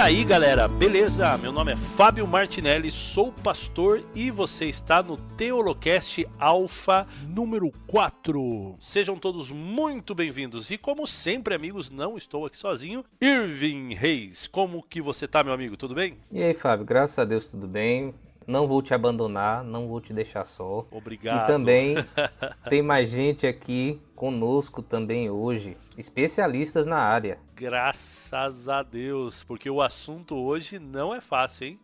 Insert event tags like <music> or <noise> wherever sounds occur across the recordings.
aí, galera, beleza? Meu nome é Fábio Martinelli, sou pastor e você está no Teolocast Alpha número 4. Sejam todos muito bem-vindos e como sempre, amigos, não estou aqui sozinho. Irving Reis, como que você tá, meu amigo? Tudo bem? E aí, Fábio, graças a Deus tudo bem. Não vou te abandonar, não vou te deixar só. Obrigado. E também <laughs> tem mais gente aqui conosco também hoje, especialistas na área. Graças a Deus, porque o assunto hoje não é fácil, hein?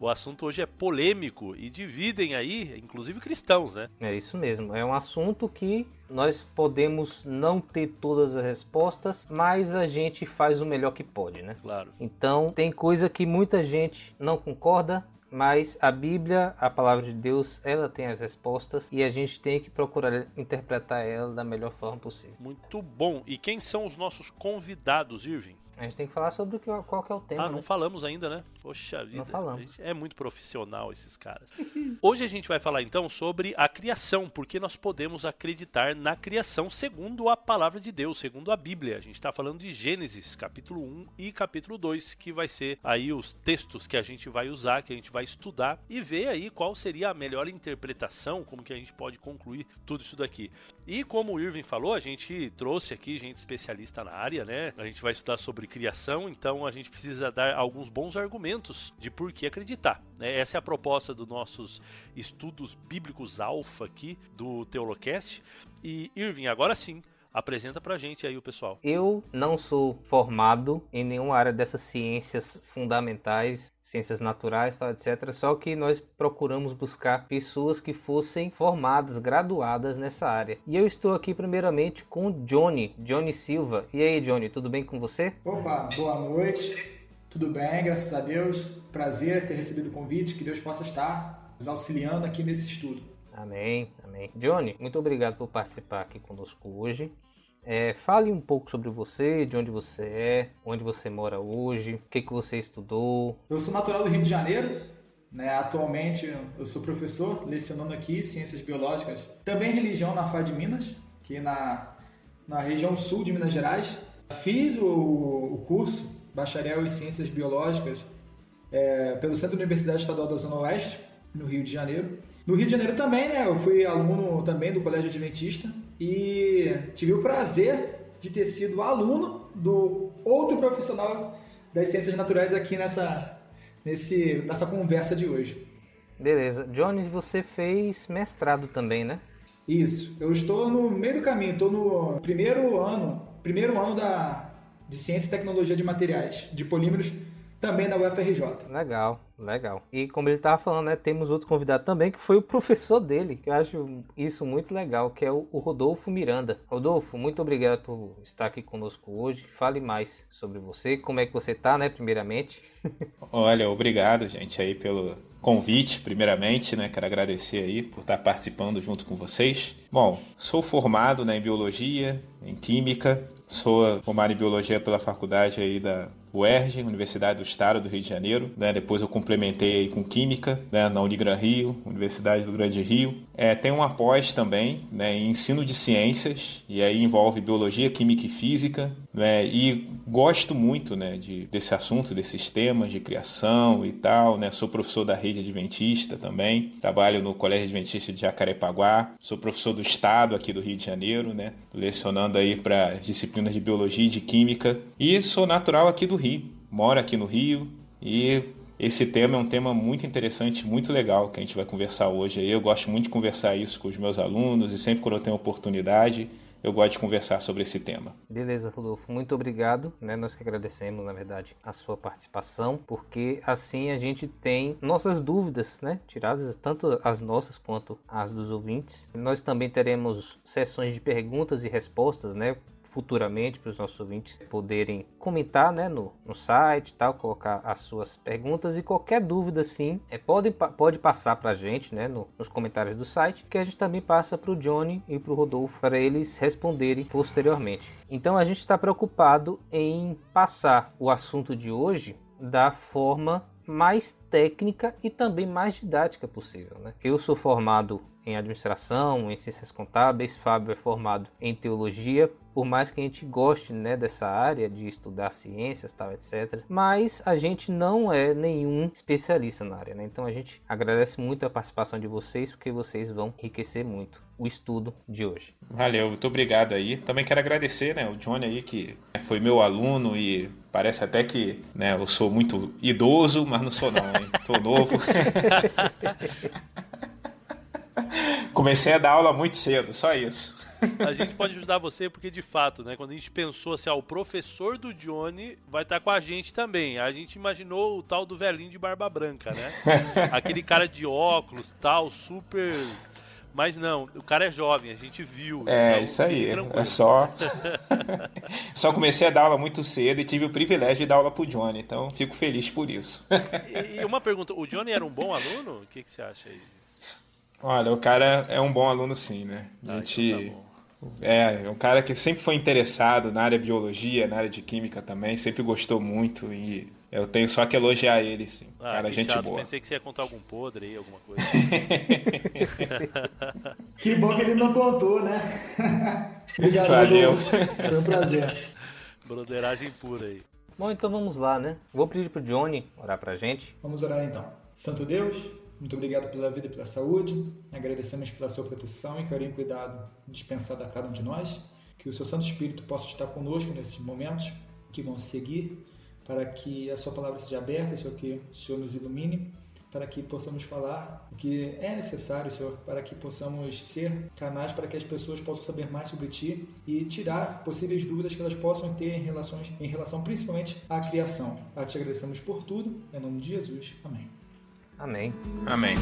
O assunto hoje é polêmico e dividem aí, inclusive cristãos, né? É isso mesmo. É um assunto que nós podemos não ter todas as respostas, mas a gente faz o melhor que pode, né? Claro. Então, tem coisa que muita gente não concorda, mas a Bíblia, a palavra de Deus, ela tem as respostas e a gente tem que procurar interpretar ela da melhor forma possível. Muito bom. E quem são os nossos convidados, Irving? A gente tem que falar sobre o que, qual que é o tema. Ah, não né? falamos ainda, né? Poxa vida. Não falamos. É muito profissional esses caras. <laughs> Hoje a gente vai falar então sobre a criação, porque nós podemos acreditar na criação segundo a palavra de Deus, segundo a Bíblia. A gente está falando de Gênesis, capítulo 1 e capítulo 2, que vai ser aí os textos que a gente vai usar, que a gente vai estudar e ver aí qual seria a melhor interpretação, como que a gente pode concluir tudo isso daqui. E como o Irving falou, a gente trouxe aqui gente especialista na área, né? A gente vai estudar sobre criação, então a gente precisa dar alguns bons argumentos de por que acreditar. Né? Essa é a proposta dos nossos estudos bíblicos alfa aqui do Teolocast. E Irving, agora sim, apresenta pra gente aí o pessoal. Eu não sou formado em nenhuma área dessas ciências fundamentais, ciências naturais, tal, etc. Só que nós procuramos buscar pessoas que fossem formadas, graduadas nessa área. E eu estou aqui primeiramente com Johnny, Johnny Silva. E aí, Johnny, tudo bem com você? Opa, boa noite. Tudo bem, graças a Deus. Prazer ter recebido o convite. Que Deus possa estar nos auxiliando aqui nesse estudo. Amém, amém. Johnny, muito obrigado por participar aqui conosco hoje. É, fale um pouco sobre você, de onde você é, onde você mora hoje, o que, que você estudou. Eu sou natural do Rio de Janeiro. Né? Atualmente eu sou professor, lecionando aqui Ciências Biológicas. Também religião na FAD Minas, aqui na, na região sul de Minas Gerais. Fiz o, o curso Bacharel em Ciências Biológicas é, pelo Centro Universidade Estadual da Zona Oeste, no Rio de Janeiro. No Rio de Janeiro também, né? Eu fui aluno também do Colégio Adventista e tive o prazer de ter sido aluno do outro profissional das ciências naturais aqui nessa, nesse, nessa conversa de hoje. Beleza. Jones, você fez mestrado também, né? Isso. Eu estou no meio do caminho, estou no primeiro ano, primeiro ano da, de Ciência e Tecnologia de Materiais, de Polímeros, também da UFRJ. Legal, legal. E como ele estava falando, né, temos outro convidado também que foi o professor dele, que eu acho isso muito legal, que é o, Rodolfo Miranda. Rodolfo, muito obrigado por estar aqui conosco hoje. Fale mais sobre você, como é que você está, né, primeiramente. <laughs> Olha, obrigado, gente, aí pelo convite, primeiramente, né? Quero agradecer aí por estar participando junto com vocês. Bom, sou formado né, em biologia, em química, sou formado em biologia pela faculdade aí da UERJ, Universidade do Estado do Rio de Janeiro. Né? Depois eu complementei com Química né? na Unigran Rio, Universidade do Grande Rio. É, tem uma pós também né? em Ensino de Ciências, e aí envolve Biologia, Química e Física. Né? E gosto muito né? de, desse assunto, desses temas de criação e tal. Né? Sou professor da rede adventista também. Trabalho no Colégio Adventista de Jacarepaguá. Sou professor do Estado aqui do Rio de Janeiro, né? lecionando aí para disciplinas de Biologia e de Química. E sou natural aqui do Rio mora aqui no Rio e esse tema é um tema muito interessante, muito legal que a gente vai conversar hoje. Eu gosto muito de conversar isso com os meus alunos e sempre quando eu tenho oportunidade eu gosto de conversar sobre esse tema. Beleza, Rodolfo, muito obrigado. Né? Nós que agradecemos, na verdade, a sua participação, porque assim a gente tem nossas dúvidas, né? Tiradas tanto as nossas quanto as dos ouvintes. Nós também teremos sessões de perguntas e respostas, né? Futuramente para os nossos ouvintes poderem comentar né, no, no site, tal, colocar as suas perguntas e qualquer dúvida sim, é, pode, pode passar para a gente né, no, nos comentários do site, que a gente também passa para o Johnny e para o Rodolfo para eles responderem posteriormente. Então a gente está preocupado em passar o assunto de hoje da forma mais técnica e também mais didática possível. Né? Eu sou formado em administração, em ciências contábeis, Fábio é formado em teologia por mais que a gente goste né, dessa área de estudar ciências, tal, etc. Mas a gente não é nenhum especialista na área, né? Então a gente agradece muito a participação de vocês, porque vocês vão enriquecer muito o estudo de hoje. Valeu, muito obrigado aí. Também quero agradecer, né, o Johnny aí que foi meu aluno e parece até que, né, eu sou muito idoso, mas não sou não, hein? Tô novo. <laughs> Comecei a dar aula muito cedo, só isso a gente pode ajudar você porque, de fato, né, quando a gente pensou assim, ah, o professor do Johnny vai estar com a gente também. A gente imaginou o tal do velhinho de barba branca, né? <laughs> Aquele cara de óculos, tal, super mas não, o cara é jovem, a gente viu. É, então, isso aí. É só. <laughs> só comecei a dar aula muito cedo e tive o privilégio de dar aula pro Johnny, então fico feliz por isso. e, uma pergunta: o Johnny era um bom aluno? O que, que você acha aí? Olha, o cara é um bom aluno sim, né? A ah, gente. Então tá é, é um cara que sempre foi interessado na área de biologia, na área de química também, sempre gostou muito e eu tenho só que elogiar ele, sim. Ah, cara, gente chato. boa. Pensei que você ia contar algum podre aí, alguma coisa. <laughs> que bom que ele não contou, né? <laughs> Obrigado, Valeu. Foi um prazer. Broderagem pura aí. Bom, então vamos lá, né? Vou pedir pro Johnny orar pra gente. Vamos orar então. Santo Deus, muito obrigado pela vida e pela saúde. Agradecemos pela sua proteção e carinho e cuidado dispensado a cada um de nós. Que o seu Santo Espírito possa estar conosco nesses momentos que vão seguir, para que a sua palavra seja aberta, Senhor, que o Senhor nos ilumine, para que possamos falar o que é necessário, Senhor, para que possamos ser canais para que as pessoas possam saber mais sobre Ti e tirar possíveis dúvidas que elas possam ter em, relações, em relação principalmente à criação. A Te agradecemos por tudo, em nome de Jesus. Amém. Amém. Amém.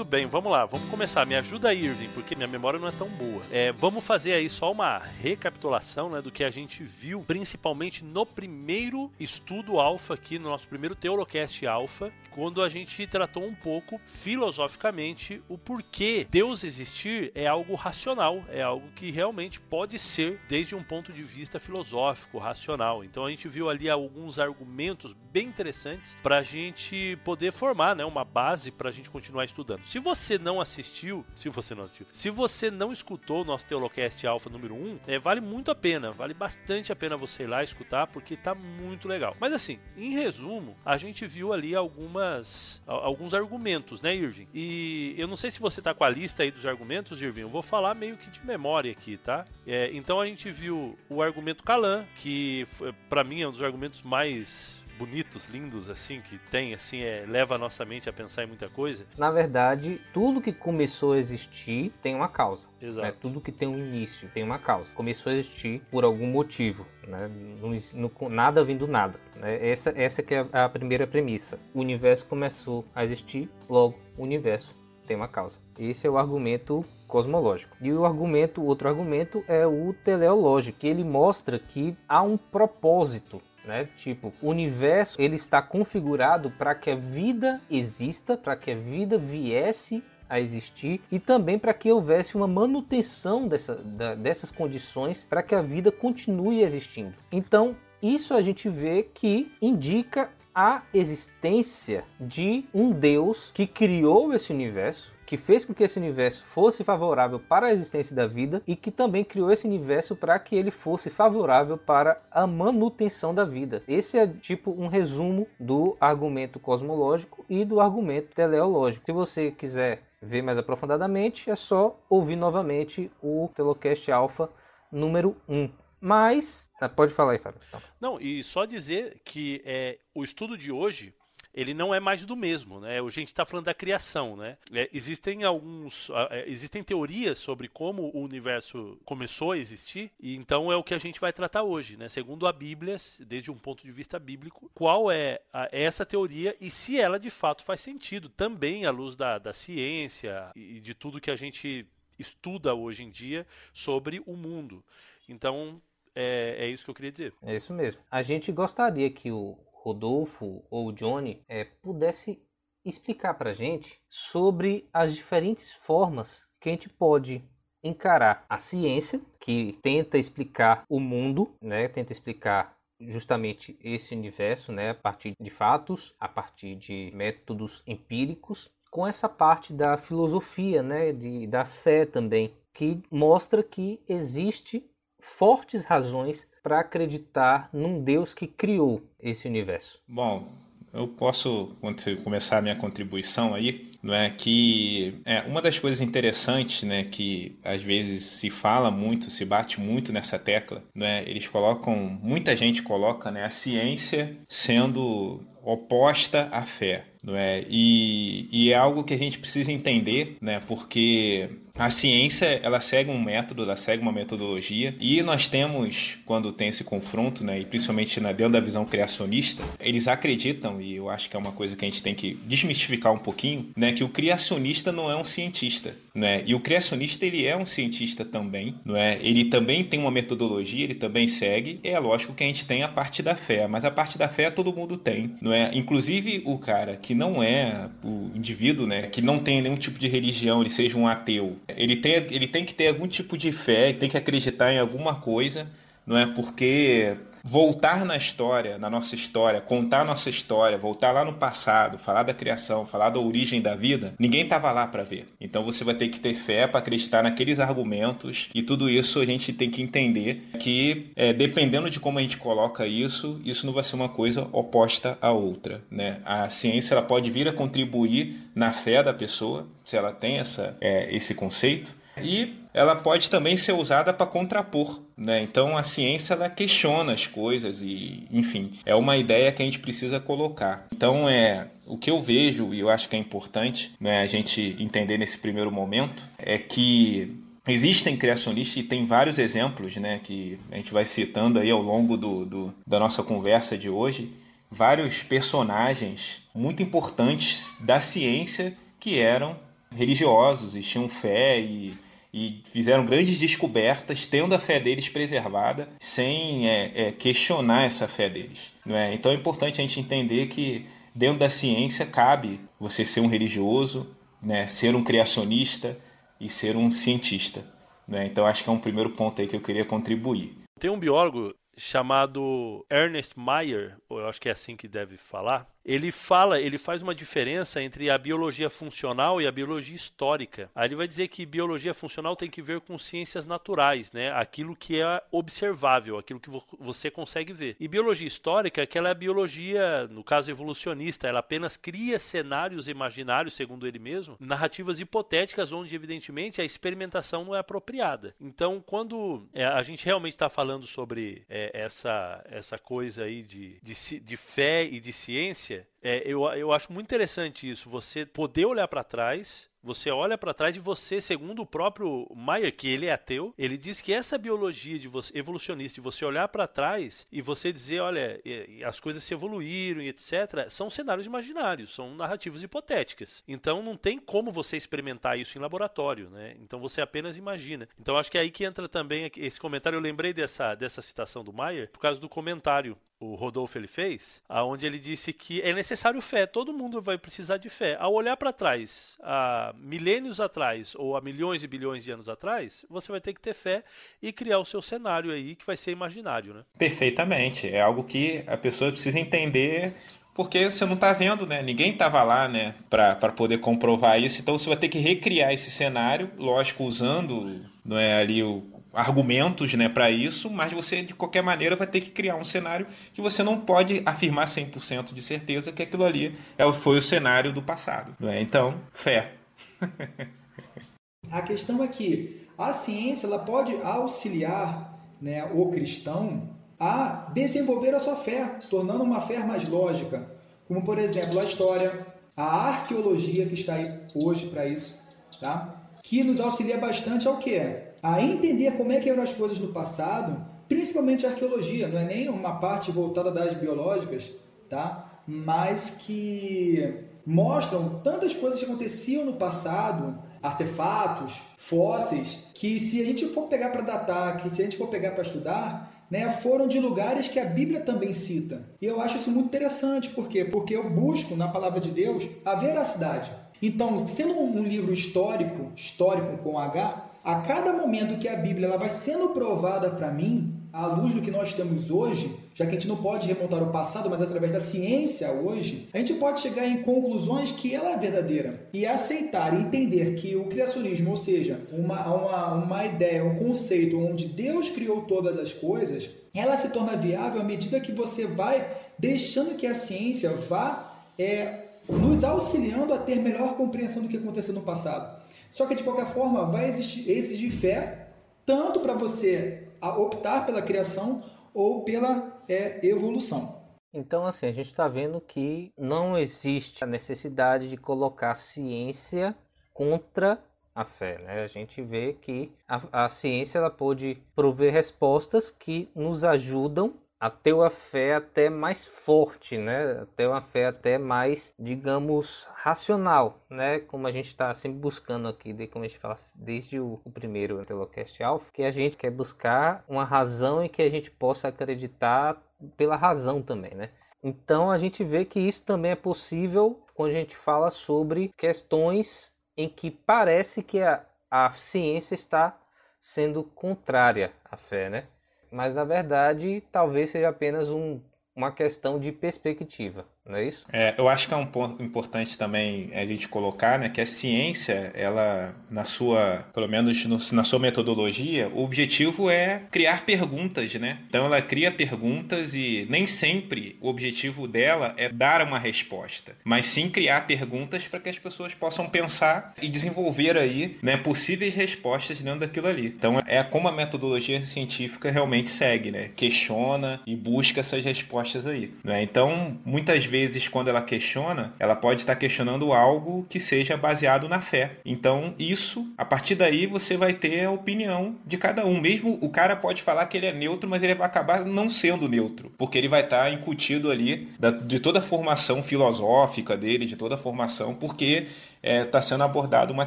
Muito bem. Vamos lá, vamos começar. Me ajuda Irving, porque minha memória não é tão boa. É, vamos fazer aí só uma recapitulação né, do que a gente viu, principalmente no primeiro estudo alfa aqui, no nosso primeiro Teolocast alfa, quando a gente tratou um pouco filosoficamente o porquê Deus existir é algo racional, é algo que realmente pode ser desde um ponto de vista filosófico, racional. Então a gente viu ali alguns argumentos bem interessantes para a gente poder formar né, uma base para a gente continuar estudando. Se você não assistiu, se você não assistiu, se você não escutou o nosso Teolocast Alpha número 1, é, vale muito a pena, vale bastante a pena você ir lá escutar, porque tá muito legal. Mas assim, em resumo, a gente viu ali algumas alguns argumentos, né, Irving? E eu não sei se você tá com a lista aí dos argumentos, Irving, eu vou falar meio que de memória aqui, tá? É, então a gente viu o argumento Calan, que para mim é um dos argumentos mais bonitos, lindos, assim, que tem, assim, é, leva a nossa mente a pensar em muita coisa. Na verdade, tudo que começou a existir tem uma causa. Né? Exato. Né? Tudo que tem um início tem uma causa. Começou a existir por algum motivo, né? No, no, nada vindo nada. Né? Essa, essa que é a primeira premissa. O universo começou a existir, logo o universo tem uma causa. Esse é o argumento cosmológico. E o argumento, outro argumento é o teleológico, que ele mostra que há um propósito né? Tipo, o universo ele está configurado para que a vida exista, para que a vida viesse a existir e também para que houvesse uma manutenção dessa, da, dessas condições para que a vida continue existindo. Então, isso a gente vê que indica a existência de um Deus que criou esse universo, que fez com que esse universo fosse favorável para a existência da vida e que também criou esse universo para que ele fosse favorável para a manutenção da vida. Esse é tipo um resumo do argumento cosmológico e do argumento teleológico. Se você quiser ver mais aprofundadamente, é só ouvir novamente o Telocast Alpha número 1. Mas, ah, pode falar aí, Fábio. Não, e só dizer que é, o estudo de hoje ele não é mais do mesmo, né? A gente está falando da criação, né? É, existem alguns, é, existem teorias sobre como o universo começou a existir e então é o que a gente vai tratar hoje, né? Segundo a Bíblia, desde um ponto de vista bíblico, qual é a, essa teoria e se ela de fato faz sentido também à luz da, da ciência e de tudo que a gente estuda hoje em dia sobre o mundo. Então é, é isso que eu queria dizer. É isso mesmo. A gente gostaria que o Rodolfo ou Johnny é, pudesse explicar para a gente sobre as diferentes formas que a gente pode encarar a ciência, que tenta explicar o mundo, né, tenta explicar justamente esse universo, né, a partir de fatos, a partir de métodos empíricos, com essa parte da filosofia, né, de, da fé também, que mostra que existe fortes razões para acreditar num Deus que criou esse universo. Bom, eu posso começar a minha contribuição aí, não é que é uma das coisas interessantes, né, que às vezes se fala muito, se bate muito nessa tecla, não é? Eles colocam, muita gente coloca, né, a ciência sendo oposta à fé, não é? E, e é algo que a gente precisa entender, né? Porque a ciência, ela segue um método, ela segue uma metodologia, e nós temos, quando tem esse confronto, né, e principalmente na, dentro da visão criacionista, eles acreditam, e eu acho que é uma coisa que a gente tem que desmistificar um pouquinho, né, que o criacionista não é um cientista, né? E o criacionista ele é um cientista também, não é? Ele também tem uma metodologia, ele também segue. É lógico que a gente tem a parte da fé, mas a parte da fé todo mundo tem, não é? Inclusive o cara que não é o indivíduo, né, que não tem nenhum tipo de religião, ele seja um ateu, ele tem, ele tem que ter algum tipo de fé, tem que acreditar em alguma coisa, não é? Porque voltar na história, na nossa história, contar nossa história, voltar lá no passado, falar da criação, falar da origem da vida, ninguém estava lá para ver. Então você vai ter que ter fé para acreditar naqueles argumentos e tudo isso a gente tem que entender que é, dependendo de como a gente coloca isso, isso não vai ser uma coisa oposta à outra, né? A ciência ela pode vir a contribuir na fé da pessoa, se ela tem essa, é, esse conceito, e ela pode também ser usada para contrapor, né? Então a ciência ela questiona as coisas e, enfim, é uma ideia que a gente precisa colocar. Então é o que eu vejo e eu acho que é importante, né, a gente entender nesse primeiro momento é que Existem criacionistas e tem vários exemplos né, que a gente vai citando aí ao longo do, do, da nossa conversa de hoje, vários personagens muito importantes da ciência que eram religiosos e tinham fé e e fizeram grandes descobertas, tendo a fé deles preservada, sem é, é, questionar essa fé deles. Não é? Então é importante a gente entender que dentro da ciência cabe você ser um religioso, né, ser um criacionista e ser um cientista. Né? Então acho que é um primeiro ponto aí que eu queria contribuir. Tem um biólogo chamado Ernest Mayr, eu acho que é assim que deve falar, ele fala, ele faz uma diferença entre a biologia funcional e a biologia histórica. Aí ele vai dizer que biologia funcional tem que ver com ciências naturais, né? Aquilo que é observável, aquilo que vo você consegue ver. E biologia histórica, que ela é a biologia, no caso evolucionista, ela apenas cria cenários imaginários, segundo ele mesmo, narrativas hipotéticas onde evidentemente a experimentação não é apropriada. Então, quando é, a gente realmente está falando sobre é, essa essa coisa aí de, de, de fé e de ciência é, eu, eu acho muito interessante isso, você poder olhar para trás você olha para trás e você, segundo o próprio Mayer, que ele é ateu, ele diz que essa biologia de você, evolucionista, de você olhar para trás e você dizer, olha, as coisas se evoluíram e etc, são cenários imaginários, são narrativas hipotéticas. Então não tem como você experimentar isso em laboratório, né? Então você apenas imagina. Então acho que é aí que entra também esse comentário. Eu lembrei dessa, dessa citação do Mayer por causa do comentário o Rodolfo ele fez, aonde ele disse que é necessário fé, todo mundo vai precisar de fé. Ao olhar para trás, há milênios atrás ou há milhões e bilhões de anos atrás, você vai ter que ter fé e criar o seu cenário aí que vai ser imaginário, né? Perfeitamente. É algo que a pessoa precisa entender porque você não está vendo, né? Ninguém estava lá, né, para poder comprovar isso. Então você vai ter que recriar esse cenário, lógico, usando não é ali o argumentos né, para isso, mas você de qualquer maneira vai ter que criar um cenário que você não pode afirmar 100% de certeza que aquilo ali é, foi o cenário do passado. Né? Então, fé. <laughs> a questão é que a ciência ela pode auxiliar né, o cristão a desenvolver a sua fé, tornando uma fé mais lógica, como por exemplo a história, a arqueologia que está aí hoje para isso, tá? que nos auxilia bastante ao que? A entender como é que eram as coisas no passado, principalmente a arqueologia, não é nem uma parte voltada das biológicas, tá? mas que mostram tantas coisas que aconteciam no passado, artefatos, fósseis, que se a gente for pegar para datar, que se a gente for pegar para estudar, né, foram de lugares que a Bíblia também cita. E eu acho isso muito interessante, por quê? Porque eu busco na palavra de Deus a veracidade. Então, sendo um livro histórico, histórico com H, a cada momento que a Bíblia ela vai sendo provada para mim, à luz do que nós temos hoje, já que a gente não pode remontar o passado, mas através da ciência hoje, a gente pode chegar em conclusões que ela é verdadeira e aceitar e entender que o criacionismo, ou seja, uma, uma, uma ideia, um conceito onde Deus criou todas as coisas, ela se torna viável à medida que você vai deixando que a ciência vá é, nos auxiliando a ter melhor compreensão do que aconteceu no passado. Só que de qualquer forma vai existir, exigir fé tanto para você optar pela criação ou pela é, evolução. Então, assim, a gente está vendo que não existe a necessidade de colocar a ciência contra a fé. Né? A gente vê que a, a ciência ela pode prover respostas que nos ajudam a ter uma fé até mais forte, né? A ter uma fé até mais, digamos, racional, né? Como a gente está sempre buscando aqui, de, como a gente fala desde o, o primeiro Telocast Alpha, que a gente quer buscar uma razão em que a gente possa acreditar pela razão também, né? Então a gente vê que isso também é possível quando a gente fala sobre questões em que parece que a, a ciência está sendo contrária à fé, né? Mas na verdade talvez seja apenas um, uma questão de perspectiva não é isso? É, eu acho que é um ponto importante também a gente colocar, né, que a ciência, ela na sua, pelo menos no, na sua metodologia, o objetivo é criar perguntas, né? Então ela cria perguntas e nem sempre o objetivo dela é dar uma resposta, mas sim criar perguntas para que as pessoas possam pensar e desenvolver aí, né, possíveis respostas dentro daquilo ali. Então é como a metodologia científica realmente segue, né? Questiona e busca essas respostas aí, né? Então, muitas vezes quando ela questiona, ela pode estar questionando algo que seja baseado na fé. Então, isso, a partir daí, você vai ter a opinião de cada um. Mesmo o cara pode falar que ele é neutro, mas ele vai acabar não sendo neutro, porque ele vai estar incutido ali de toda a formação filosófica dele, de toda a formação, porque está é, tá sendo abordada uma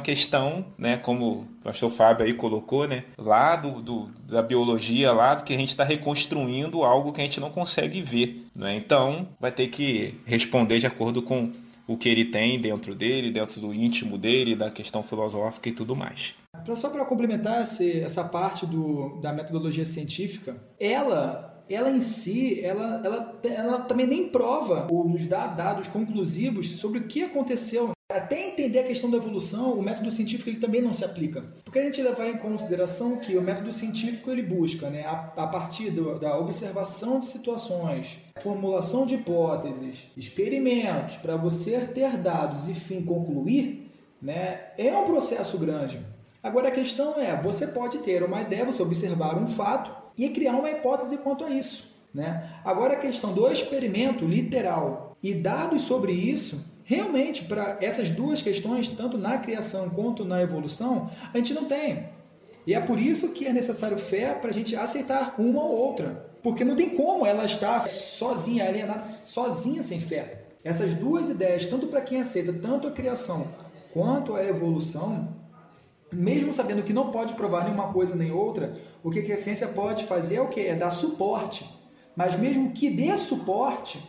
questão, né, como o pastor Fábio aí colocou, né, lá do, do da biologia, lá que a gente está reconstruindo algo que a gente não consegue ver. Né? Então, vai ter que responder de acordo com o que ele tem dentro dele, dentro do íntimo dele, da questão filosófica e tudo mais. Só para complementar essa parte do, da metodologia científica, ela ela em si, ela, ela, ela também nem prova ou nos dá dados conclusivos sobre o que aconteceu até entender a questão da evolução, o método científico ele também não se aplica. Porque a gente levar em consideração que o método científico ele busca, né, a, a partir do, da observação de situações, formulação de hipóteses, experimentos, para você ter dados e fim concluir, né, é um processo grande. Agora a questão é, você pode ter uma ideia, você observar um fato e criar uma hipótese quanto a isso. Né? Agora a questão do experimento literal e dados sobre isso realmente, para essas duas questões, tanto na criação quanto na evolução, a gente não tem. E é por isso que é necessário fé para a gente aceitar uma ou outra. Porque não tem como ela estar sozinha, alienada, sozinha sem fé. Essas duas ideias, tanto para quem aceita tanto a criação quanto a evolução, mesmo sabendo que não pode provar nenhuma coisa nem outra, o que a ciência pode fazer é o que? É dar suporte. Mas mesmo que dê suporte,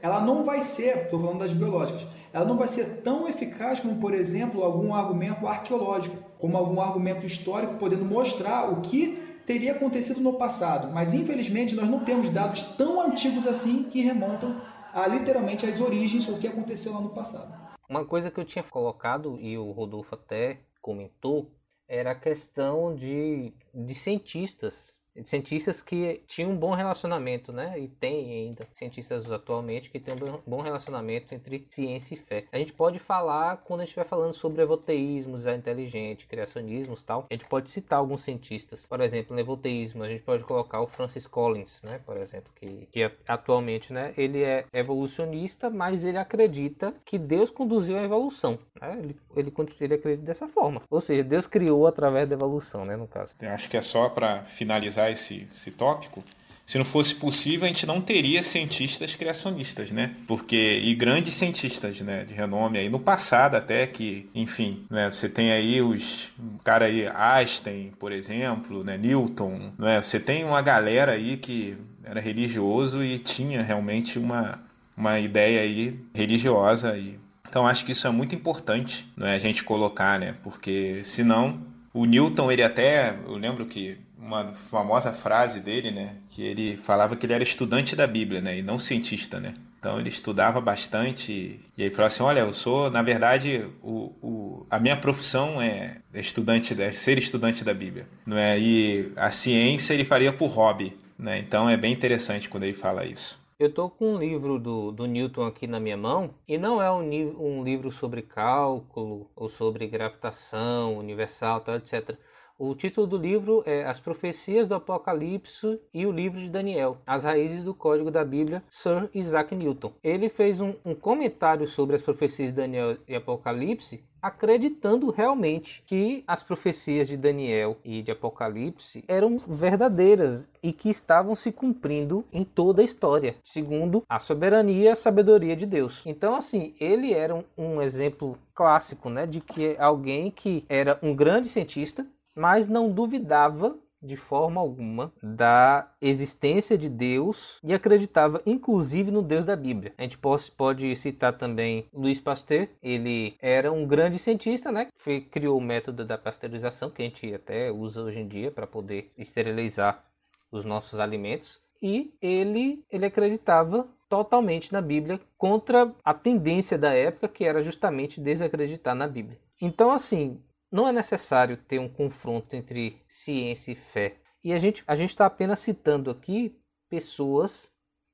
ela não vai ser, estou falando das biológicas, ela não vai ser tão eficaz como, por exemplo, algum argumento arqueológico, como algum argumento histórico podendo mostrar o que teria acontecido no passado. Mas infelizmente nós não temos dados tão antigos assim que remontam a literalmente as origens, o que aconteceu lá no passado. Uma coisa que eu tinha colocado e o Rodolfo até comentou era a questão de, de cientistas cientistas que tinham um bom relacionamento, né? E tem ainda cientistas atualmente que têm um bom relacionamento entre ciência e fé. A gente pode falar quando a gente estiver falando sobre evoteísmo, design inteligente, criacionismos tal. A gente pode citar alguns cientistas. Por exemplo, no evoteísmo, a gente pode colocar o Francis Collins, né? Por exemplo, que, que atualmente, né? Ele é evolucionista, mas ele acredita que Deus conduziu a evolução. Né? Ele, ele, ele acredita dessa forma. Ou seja, Deus criou através da evolução, né? No caso. Eu acho que é só para finalizar esse, esse tópico, se não fosse possível, a gente não teria cientistas criacionistas, né? Porque e grandes cientistas, né, de renome aí no passado até que, enfim, né, você tem aí os cara aí Einstein, por exemplo, né, Newton, né? Você tem uma galera aí que era religioso e tinha realmente uma uma ideia aí religiosa e então acho que isso é muito importante, não é a gente colocar, né? Porque senão o Newton ele até, eu lembro que uma famosa frase dele, né, que ele falava que ele era estudante da Bíblia, né, e não cientista, né. Então ele estudava bastante e aí falou assim, olha, eu sou, na verdade, o, o, a minha profissão é estudante, é ser estudante da Bíblia, não é? E a ciência ele faria por hobby, né? Então é bem interessante quando ele fala isso. Eu tô com um livro do, do Newton aqui na minha mão e não é um, um livro sobre cálculo ou sobre gravitação universal, tal, etc. O título do livro é As Profecias do Apocalipse e o Livro de Daniel, As Raízes do Código da Bíblia, Sir Isaac Newton. Ele fez um, um comentário sobre as profecias de Daniel e Apocalipse acreditando realmente que as profecias de Daniel e de Apocalipse eram verdadeiras e que estavam se cumprindo em toda a história, segundo a soberania e a sabedoria de Deus. Então, assim, ele era um, um exemplo clássico, né, de que alguém que era um grande cientista, mas não duvidava de forma alguma da existência de Deus e acreditava inclusive no Deus da Bíblia. A gente pode, pode citar também Louis Pasteur, ele era um grande cientista, né? Que criou o método da pasteurização que a gente até usa hoje em dia para poder esterilizar os nossos alimentos e ele ele acreditava totalmente na Bíblia contra a tendência da época que era justamente desacreditar na Bíblia. Então assim, não é necessário ter um confronto entre ciência e fé. E a gente a está apenas citando aqui pessoas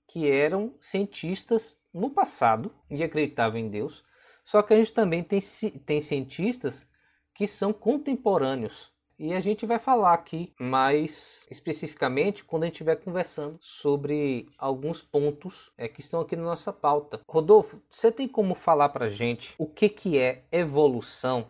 que eram cientistas no passado e acreditavam em Deus. Só que a gente também tem, tem cientistas que são contemporâneos. E a gente vai falar aqui mais especificamente quando a gente estiver conversando sobre alguns pontos é, que estão aqui na nossa pauta. Rodolfo, você tem como falar para gente o que, que é evolução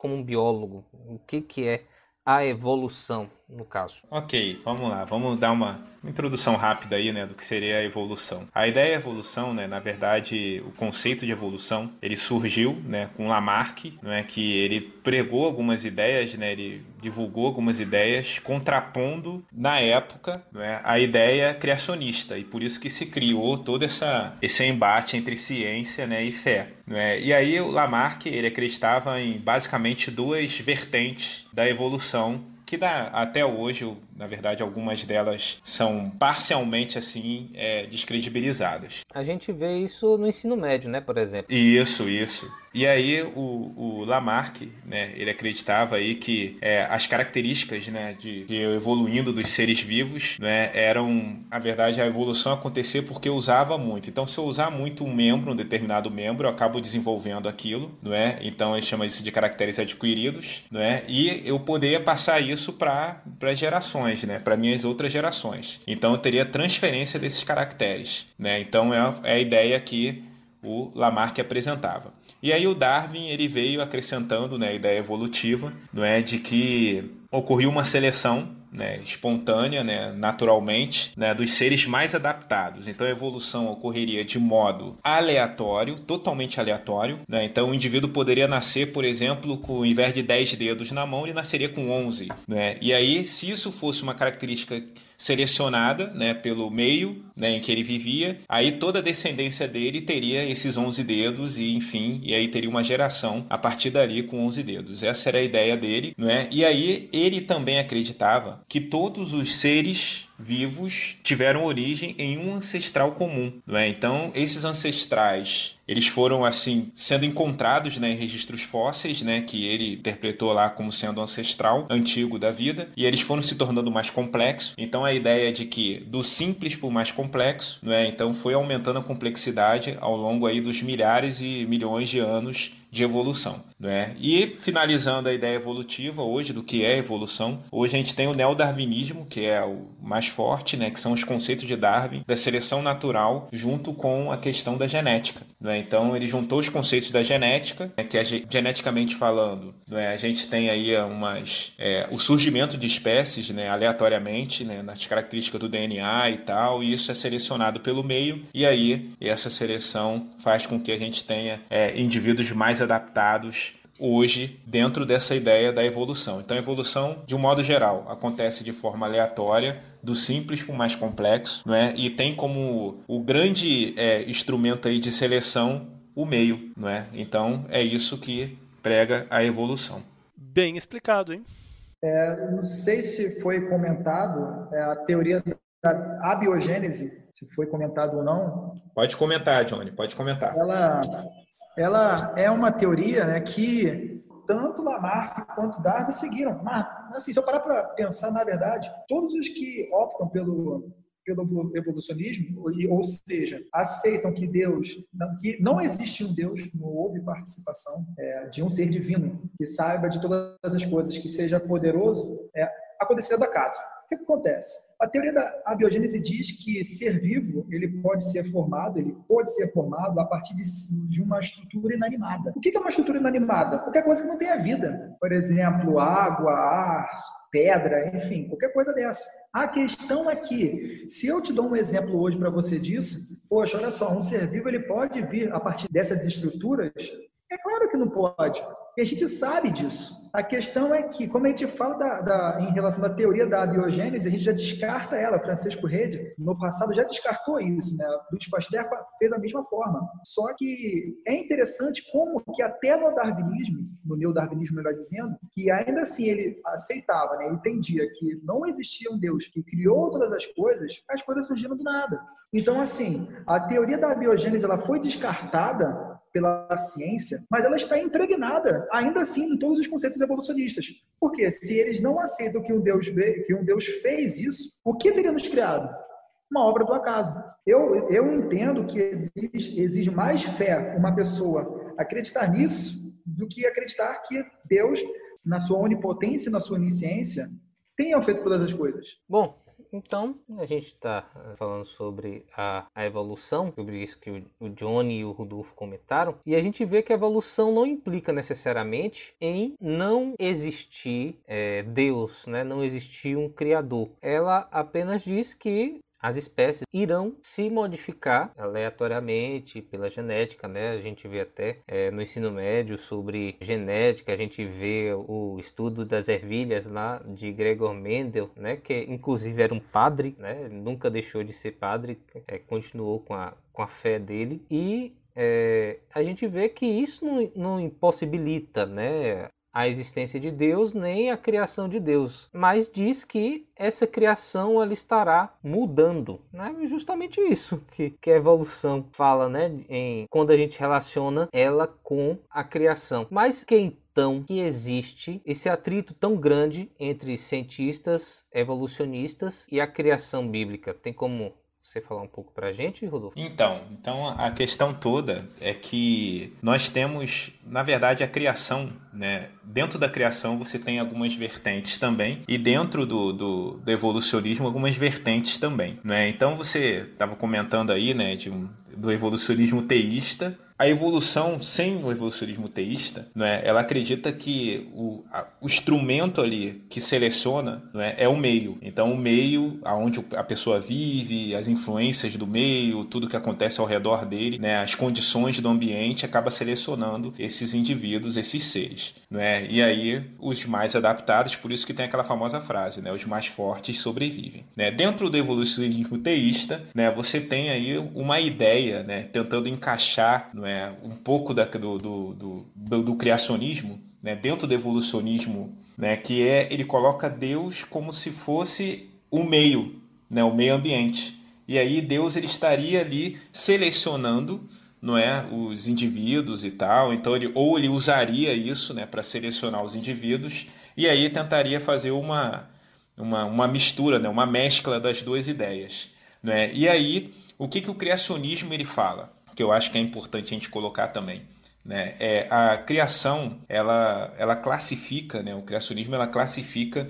como um biólogo, o que, que é a evolução no caso. Ok, vamos lá, vamos dar uma introdução rápida aí, né, do que seria a evolução. A ideia de evolução, né, na verdade, o conceito de evolução, ele surgiu, né, com Lamarck, não é que ele pregou algumas ideias, né, ele divulgou algumas ideias contrapondo na época, não é, a ideia criacionista e por isso que se criou todo essa esse embate entre ciência, né, e fé, é? E aí o Lamarck, ele acreditava em basicamente duas vertentes da evolução que dá, até hoje, na verdade, algumas delas são parcialmente assim é, descredibilizadas. A gente vê isso no ensino médio, né, por exemplo. Isso, isso. E aí o, o Lamarck, né, ele acreditava aí que é, as características, né, de, de, evoluindo dos seres vivos, né, eram, na verdade, a evolução acontecer porque eu usava muito. Então, se eu usar muito um membro, um determinado membro, eu acabo desenvolvendo aquilo, não é? Então, ele chama isso de caracteres adquiridos, não é? E eu poderia passar isso para para gerações, né, para minhas outras gerações. Então, eu teria transferência desses caracteres, né? Então, é, é a ideia que o Lamarck apresentava. E aí o Darwin ele veio acrescentando né, a ideia evolutiva, não é, de que ocorreu uma seleção né, espontânea, né, naturalmente, né, dos seres mais adaptados. Então a evolução ocorreria de modo aleatório, totalmente aleatório. Né? Então o indivíduo poderia nascer, por exemplo, com ao invés de 10 dedos na mão, ele nasceria com 11. Né? E aí, se isso fosse uma característica selecionada né, pelo meio né, em que ele vivia, aí toda a descendência dele teria esses 11 dedos e enfim, e aí teria uma geração a partir dali com 11 dedos. Essa era a ideia dele, não é? E aí ele também acreditava que todos os seres vivos tiveram origem em um ancestral comum, não é? Então, esses ancestrais, eles foram assim sendo encontrados né, em registros fósseis, né, que ele interpretou lá como sendo ancestral antigo da vida, e eles foram se tornando mais complexos. Então, a ideia de que do simples para o mais complexo, não é? Então, foi aumentando a complexidade ao longo aí dos milhares e milhões de anos de evolução. Né? E finalizando a ideia evolutiva hoje do que é evolução, hoje a gente tem o neodarwinismo, que é o mais forte, né, que são os conceitos de Darwin da seleção natural junto com a questão da genética. Né? Então ele juntou os conceitos da genética, né, que é geneticamente falando, né, a gente tem aí umas é, o surgimento de espécies, né, aleatoriamente, né, nas características do DNA e tal, e isso é selecionado pelo meio e aí essa seleção faz com que a gente tenha é, indivíduos mais adaptados hoje dentro dessa ideia da evolução. Então, a evolução, de um modo geral, acontece de forma aleatória, do simples para o mais complexo, não é? E tem como o grande é, instrumento aí de seleção o meio, não é? Então, é isso que prega a evolução. Bem explicado, hein? É, não sei se foi comentado é, a teoria da abiogênese, se foi comentado ou não. Pode comentar, Johnny, pode comentar. Ela ela é uma teoria né, que tanto Lamarck quanto Darwin seguiram. Mas, assim, se eu parar para pensar, na verdade, todos os que optam pelo, pelo evolucionismo, ou seja, aceitam que Deus, que não existe um Deus, não houve participação é, de um ser divino que saiba de todas as coisas, que seja poderoso, é, aconteceu do acaso. Que acontece? A teoria da abiogênese diz que ser vivo ele pode ser formado, ele pode ser formado a partir de, de uma estrutura inanimada. O que é uma estrutura inanimada? Qualquer coisa que não tenha vida. Por exemplo, água, ar, pedra, enfim, qualquer coisa dessa. A questão é que, se eu te dou um exemplo hoje para você disso, poxa, olha só, um ser vivo ele pode vir a partir dessas estruturas? É claro que não pode. E a gente sabe disso. A questão é que, como a gente fala da, da, em relação à teoria da biogênese, a gente já descarta ela. Francisco Rede, no passado, já descartou isso. Né? Luiz Pasteur fez a mesma forma. Só que é interessante como que até no darwinismo, no neodarwinismo, melhor dizendo, que ainda assim ele aceitava, né? entendia que não existia um Deus que criou todas as coisas, as coisas surgiram do nada. Então, assim, a teoria da biogênese ela foi descartada pela ciência, mas ela está impregnada, ainda assim, em todos os conceitos evolucionistas. Porque se eles não aceitam que um Deus, que um Deus fez isso, o que teríamos criado? Uma obra do acaso. Eu, eu entendo que exige, exige mais fé uma pessoa acreditar nisso do que acreditar que Deus, na sua onipotência, na sua onisciência, tenha feito todas as coisas. Bom, então, a gente está eh, falando sobre a, a, evolução, sobre isso que o, o Johnny e o Rudolfo comentaram, e a gente vê que a evolução não implica necessariamente em não existir é, Deus, né? não existir um Criador. Ela apenas diz que as espécies irão se modificar aleatoriamente pela genética, né? A gente vê até é, no ensino médio sobre genética, a gente vê o estudo das ervilhas lá de Gregor Mendel, né? Que inclusive era um padre, né? Nunca deixou de ser padre, é, continuou com a, com a fé dele e é, a gente vê que isso não, não impossibilita né, a existência de Deus nem a criação de Deus, mas diz que essa criação ela estará mudando, né? Justamente isso que, que a evolução fala, né? Em, quando a gente relaciona ela com a criação. Mas que então que existe esse atrito tão grande entre cientistas evolucionistas e a criação bíblica? Tem como você falar um pouco para a gente, Rodolfo? Então, então a questão toda é que nós temos, na verdade, a criação, né? Dentro da criação você tem algumas vertentes também e dentro do, do, do evolucionismo algumas vertentes também, né? Então você estava comentando aí, né, de um, do evolucionismo teísta a evolução sem o evolucionismo teísta, não é? ela acredita que o, a, o instrumento ali que seleciona não é? é o meio. Então, o meio, aonde a pessoa vive, as influências do meio, tudo que acontece ao redor dele, né? as condições do ambiente, acaba selecionando esses indivíduos, esses seres. Não é? E aí, os mais adaptados, por isso que tem aquela famosa frase, né? os mais fortes sobrevivem. Né? Dentro do evolucionismo teísta, né? você tem aí uma ideia, né? tentando encaixar não é? É, um pouco da, do, do, do, do, criacionismo, né, dentro do evolucionismo, né, que é ele coloca Deus como se fosse o meio, né, o meio ambiente. E aí Deus ele estaria ali selecionando não é os indivíduos e tal. Então ele ou ele usaria isso né para selecionar os indivíduos e aí tentaria fazer uma uma, uma mistura né uma mescla das duas ideias né. E aí o que que o criacionismo ele fala que eu acho que é importante a gente colocar também. Né? É, a criação ela, ela classifica, né? o criacionismo ela classifica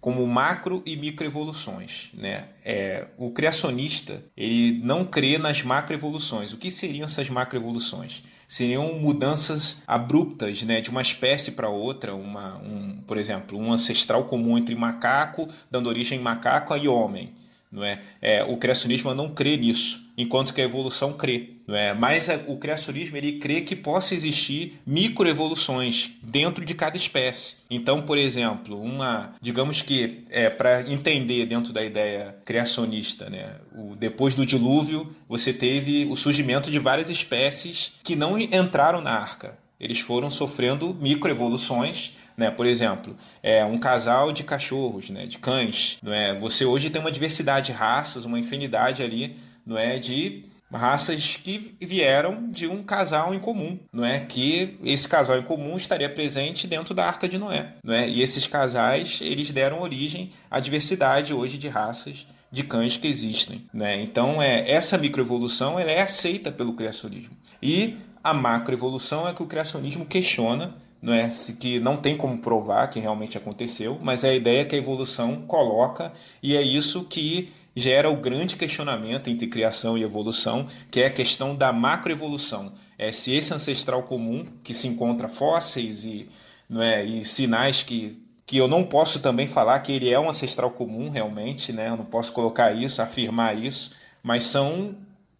como macro e microevoluções. Né? É, o criacionista ele não crê nas macroevoluções. O que seriam essas macroevoluções? Seriam mudanças abruptas né, de uma espécie para outra, uma, um, por exemplo, um ancestral comum entre macaco, dando origem macaco e homem. Não é? é? o criacionismo não crê nisso, enquanto que a evolução crê. Não é? Mas a, o criacionismo ele crê que possa existir microevoluções dentro de cada espécie. Então, por exemplo, uma, digamos que é para entender dentro da ideia criacionista, né, o, depois do dilúvio, você teve o surgimento de várias espécies que não entraram na arca. Eles foram sofrendo microevoluções né? Por exemplo, é um casal de cachorros, né? de cães. Não é? Você hoje tem uma diversidade de raças, uma infinidade ali não é? de raças que vieram de um casal em comum, não é? Que esse casal em comum estaria presente dentro da Arca de Noé, não é? E esses casais, eles deram origem à diversidade hoje de raças de cães que existem, né? Então, é essa microevolução, ela é aceita pelo criacionismo. E a macroevolução é que o criacionismo questiona não é que não tem como provar que realmente aconteceu, mas é a ideia que a evolução coloca e é isso que gera o grande questionamento entre criação e evolução, que é a questão da macroevolução. É se esse ancestral comum que se encontra fósseis e, não é, e sinais que que eu não posso também falar que ele é um ancestral comum realmente, né? Eu não posso colocar isso, afirmar isso, mas são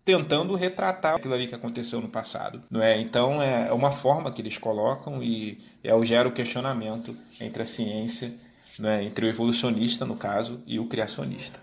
tentando retratar aquilo ali que aconteceu no passado, não é? Então é uma forma que eles colocam e é gera o questionamento entre a ciência, não é? Entre o evolucionista no caso e o criacionista.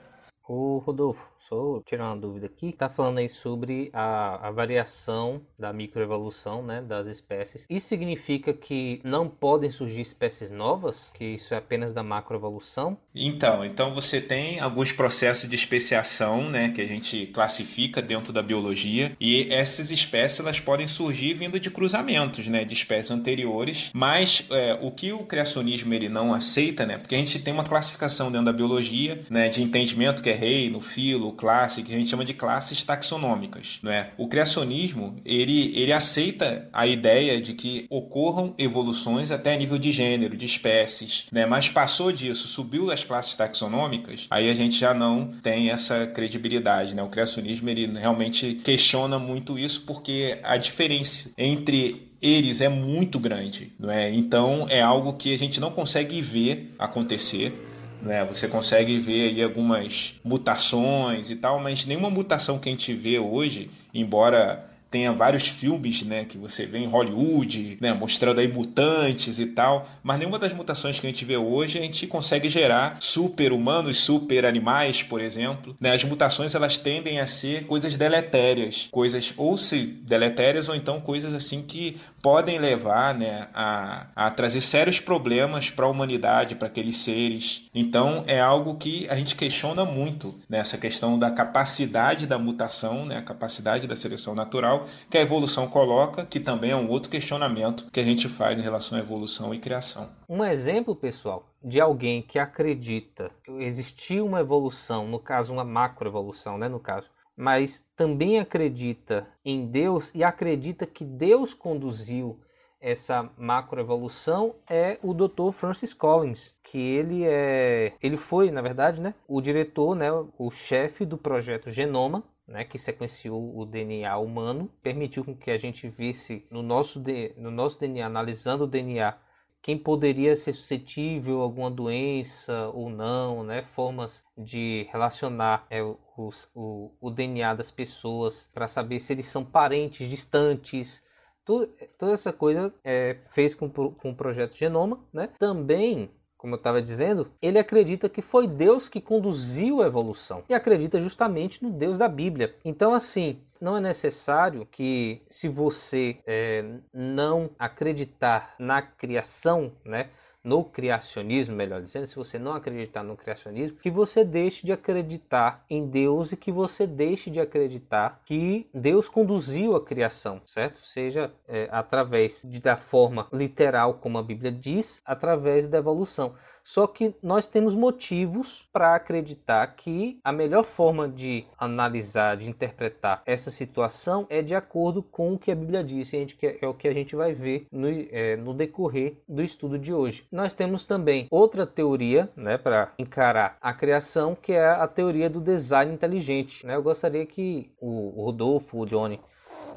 O Rodolfo, só tirar uma dúvida aqui, tá falando aí sobre a, a variação da microevolução, né, das espécies. Isso significa que não podem surgir espécies novas? Que isso é apenas da macroevolução? Então, então você tem alguns processos de especiação, né, que a gente classifica dentro da biologia, e essas espécies elas podem surgir vindo de cruzamentos, né, de espécies anteriores. Mas é, o que o criacionismo ele não aceita, né, porque a gente tem uma classificação dentro da biologia, né, de entendimento que é reino, filo, classe, que a gente chama de classes taxonômicas. Não é? O criacionismo ele, ele aceita a ideia de que ocorram evoluções até nível de gênero, de espécies, né? mas passou disso, subiu as classes taxonômicas, aí a gente já não tem essa credibilidade. Né? O criacionismo ele realmente questiona muito isso porque a diferença entre eles é muito grande, não é? Então é algo que a gente não consegue ver acontecer né? Você consegue ver aí algumas mutações e tal, mas nenhuma mutação que a gente vê hoje, embora tenha vários filmes, né, que você vê em Hollywood, né, mostrando aí mutantes e tal, mas nenhuma das mutações que a gente vê hoje a gente consegue gerar super-humanos, super-animais, por exemplo. Né? As mutações elas tendem a ser coisas deletérias, coisas ou se deletérias ou então coisas assim que podem levar né, a, a trazer sérios problemas para a humanidade, para aqueles seres. Então é algo que a gente questiona muito nessa questão da capacidade da mutação, né, a capacidade da seleção natural que a evolução coloca, que também é um outro questionamento que a gente faz em relação à evolução e criação. Um exemplo, pessoal, de alguém que acredita que existiu uma evolução, no caso uma macroevolução, né, no caso, mas também acredita em Deus e acredita que Deus conduziu essa macroevolução é o Dr. Francis Collins, que ele é, ele foi, na verdade, né, o diretor, né, o chefe do projeto Genoma, né, que sequenciou o DNA humano, permitiu que a gente visse no nosso, no nosso DNA, analisando o DNA, quem poderia ser suscetível a alguma doença ou não, né? formas de relacionar é, os, o, o DNA das pessoas para saber se eles são parentes distantes. Toda essa coisa é, fez com, com o projeto Genoma. Né? Também como eu estava dizendo, ele acredita que foi Deus que conduziu a evolução e acredita justamente no Deus da Bíblia. Então, assim, não é necessário que, se você é, não acreditar na criação, né, no criacionismo, melhor dizendo, se você não acreditar no criacionismo, que você deixe de acreditar em Deus e que você deixe de acreditar que Deus conduziu a criação, certo? Seja é, através de, da forma literal, como a Bíblia diz, através da evolução. Só que nós temos motivos para acreditar que a melhor forma de analisar, de interpretar essa situação é de acordo com o que a Bíblia diz, e é o que a gente vai ver no, é, no decorrer do estudo de hoje. Nós temos também outra teoria né, para encarar a criação, que é a teoria do design inteligente. Né? Eu gostaria que o Rodolfo, o Johnny,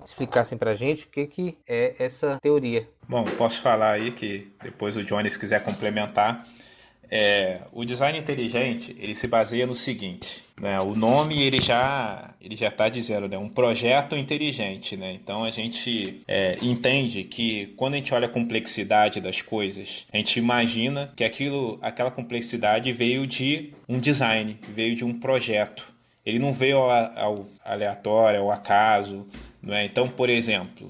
explicassem para a gente o que, que é essa teoria. Bom, posso falar aí que depois o Johnny, se quiser complementar, é, o design inteligente ele se baseia no seguinte, né? O nome ele já ele já está dizendo, né? Um projeto inteligente, né? Então a gente é, entende que quando a gente olha a complexidade das coisas, a gente imagina que aquilo, aquela complexidade veio de um design, veio de um projeto. Ele não veio ao, ao aleatório, ao acaso, não é? Então, por exemplo,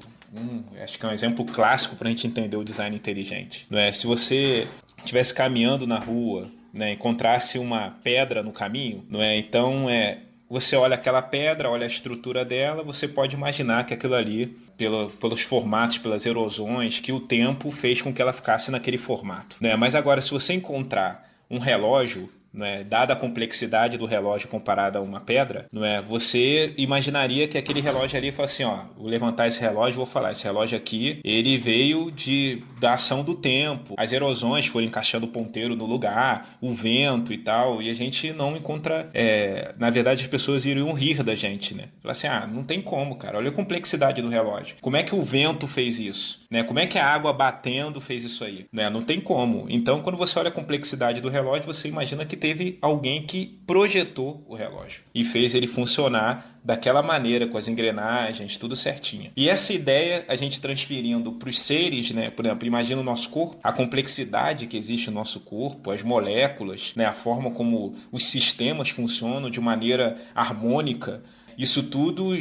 acho que é um exemplo clássico para a gente entender o design inteligente. Não é? Se você estivesse caminhando na rua, né, encontrasse uma pedra no caminho, não é? Então é você olha aquela pedra, olha a estrutura dela, você pode imaginar que aquilo ali, pelo, pelos formatos, pelas erosões, que o tempo fez com que ela ficasse naquele formato. Né? Mas agora, se você encontrar um relógio não é? Dada a complexidade do relógio comparada a uma pedra, não é? Você imaginaria que aquele relógio ali fosse assim, ó, vou levantar esse relógio, vou falar, esse relógio aqui, ele veio de da ação do tempo, as erosões foram encaixando o ponteiro no lugar, o vento e tal, e a gente não encontra, é, na verdade as pessoas iriam rir da gente, né? Falar assim, ah, não tem como, cara, olha a complexidade do relógio. Como é que o vento fez isso? Né? Como é que a água batendo fez isso aí? Né? Não tem como. Então, quando você olha a complexidade do relógio, você imagina que teve alguém que projetou o relógio e fez ele funcionar daquela maneira, com as engrenagens, tudo certinho. E essa ideia a gente transferindo para os seres, né? Por exemplo, imagina o nosso corpo, a complexidade que existe no nosso corpo, as moléculas, né? A forma como os sistemas funcionam de maneira harmônica. Isso tudo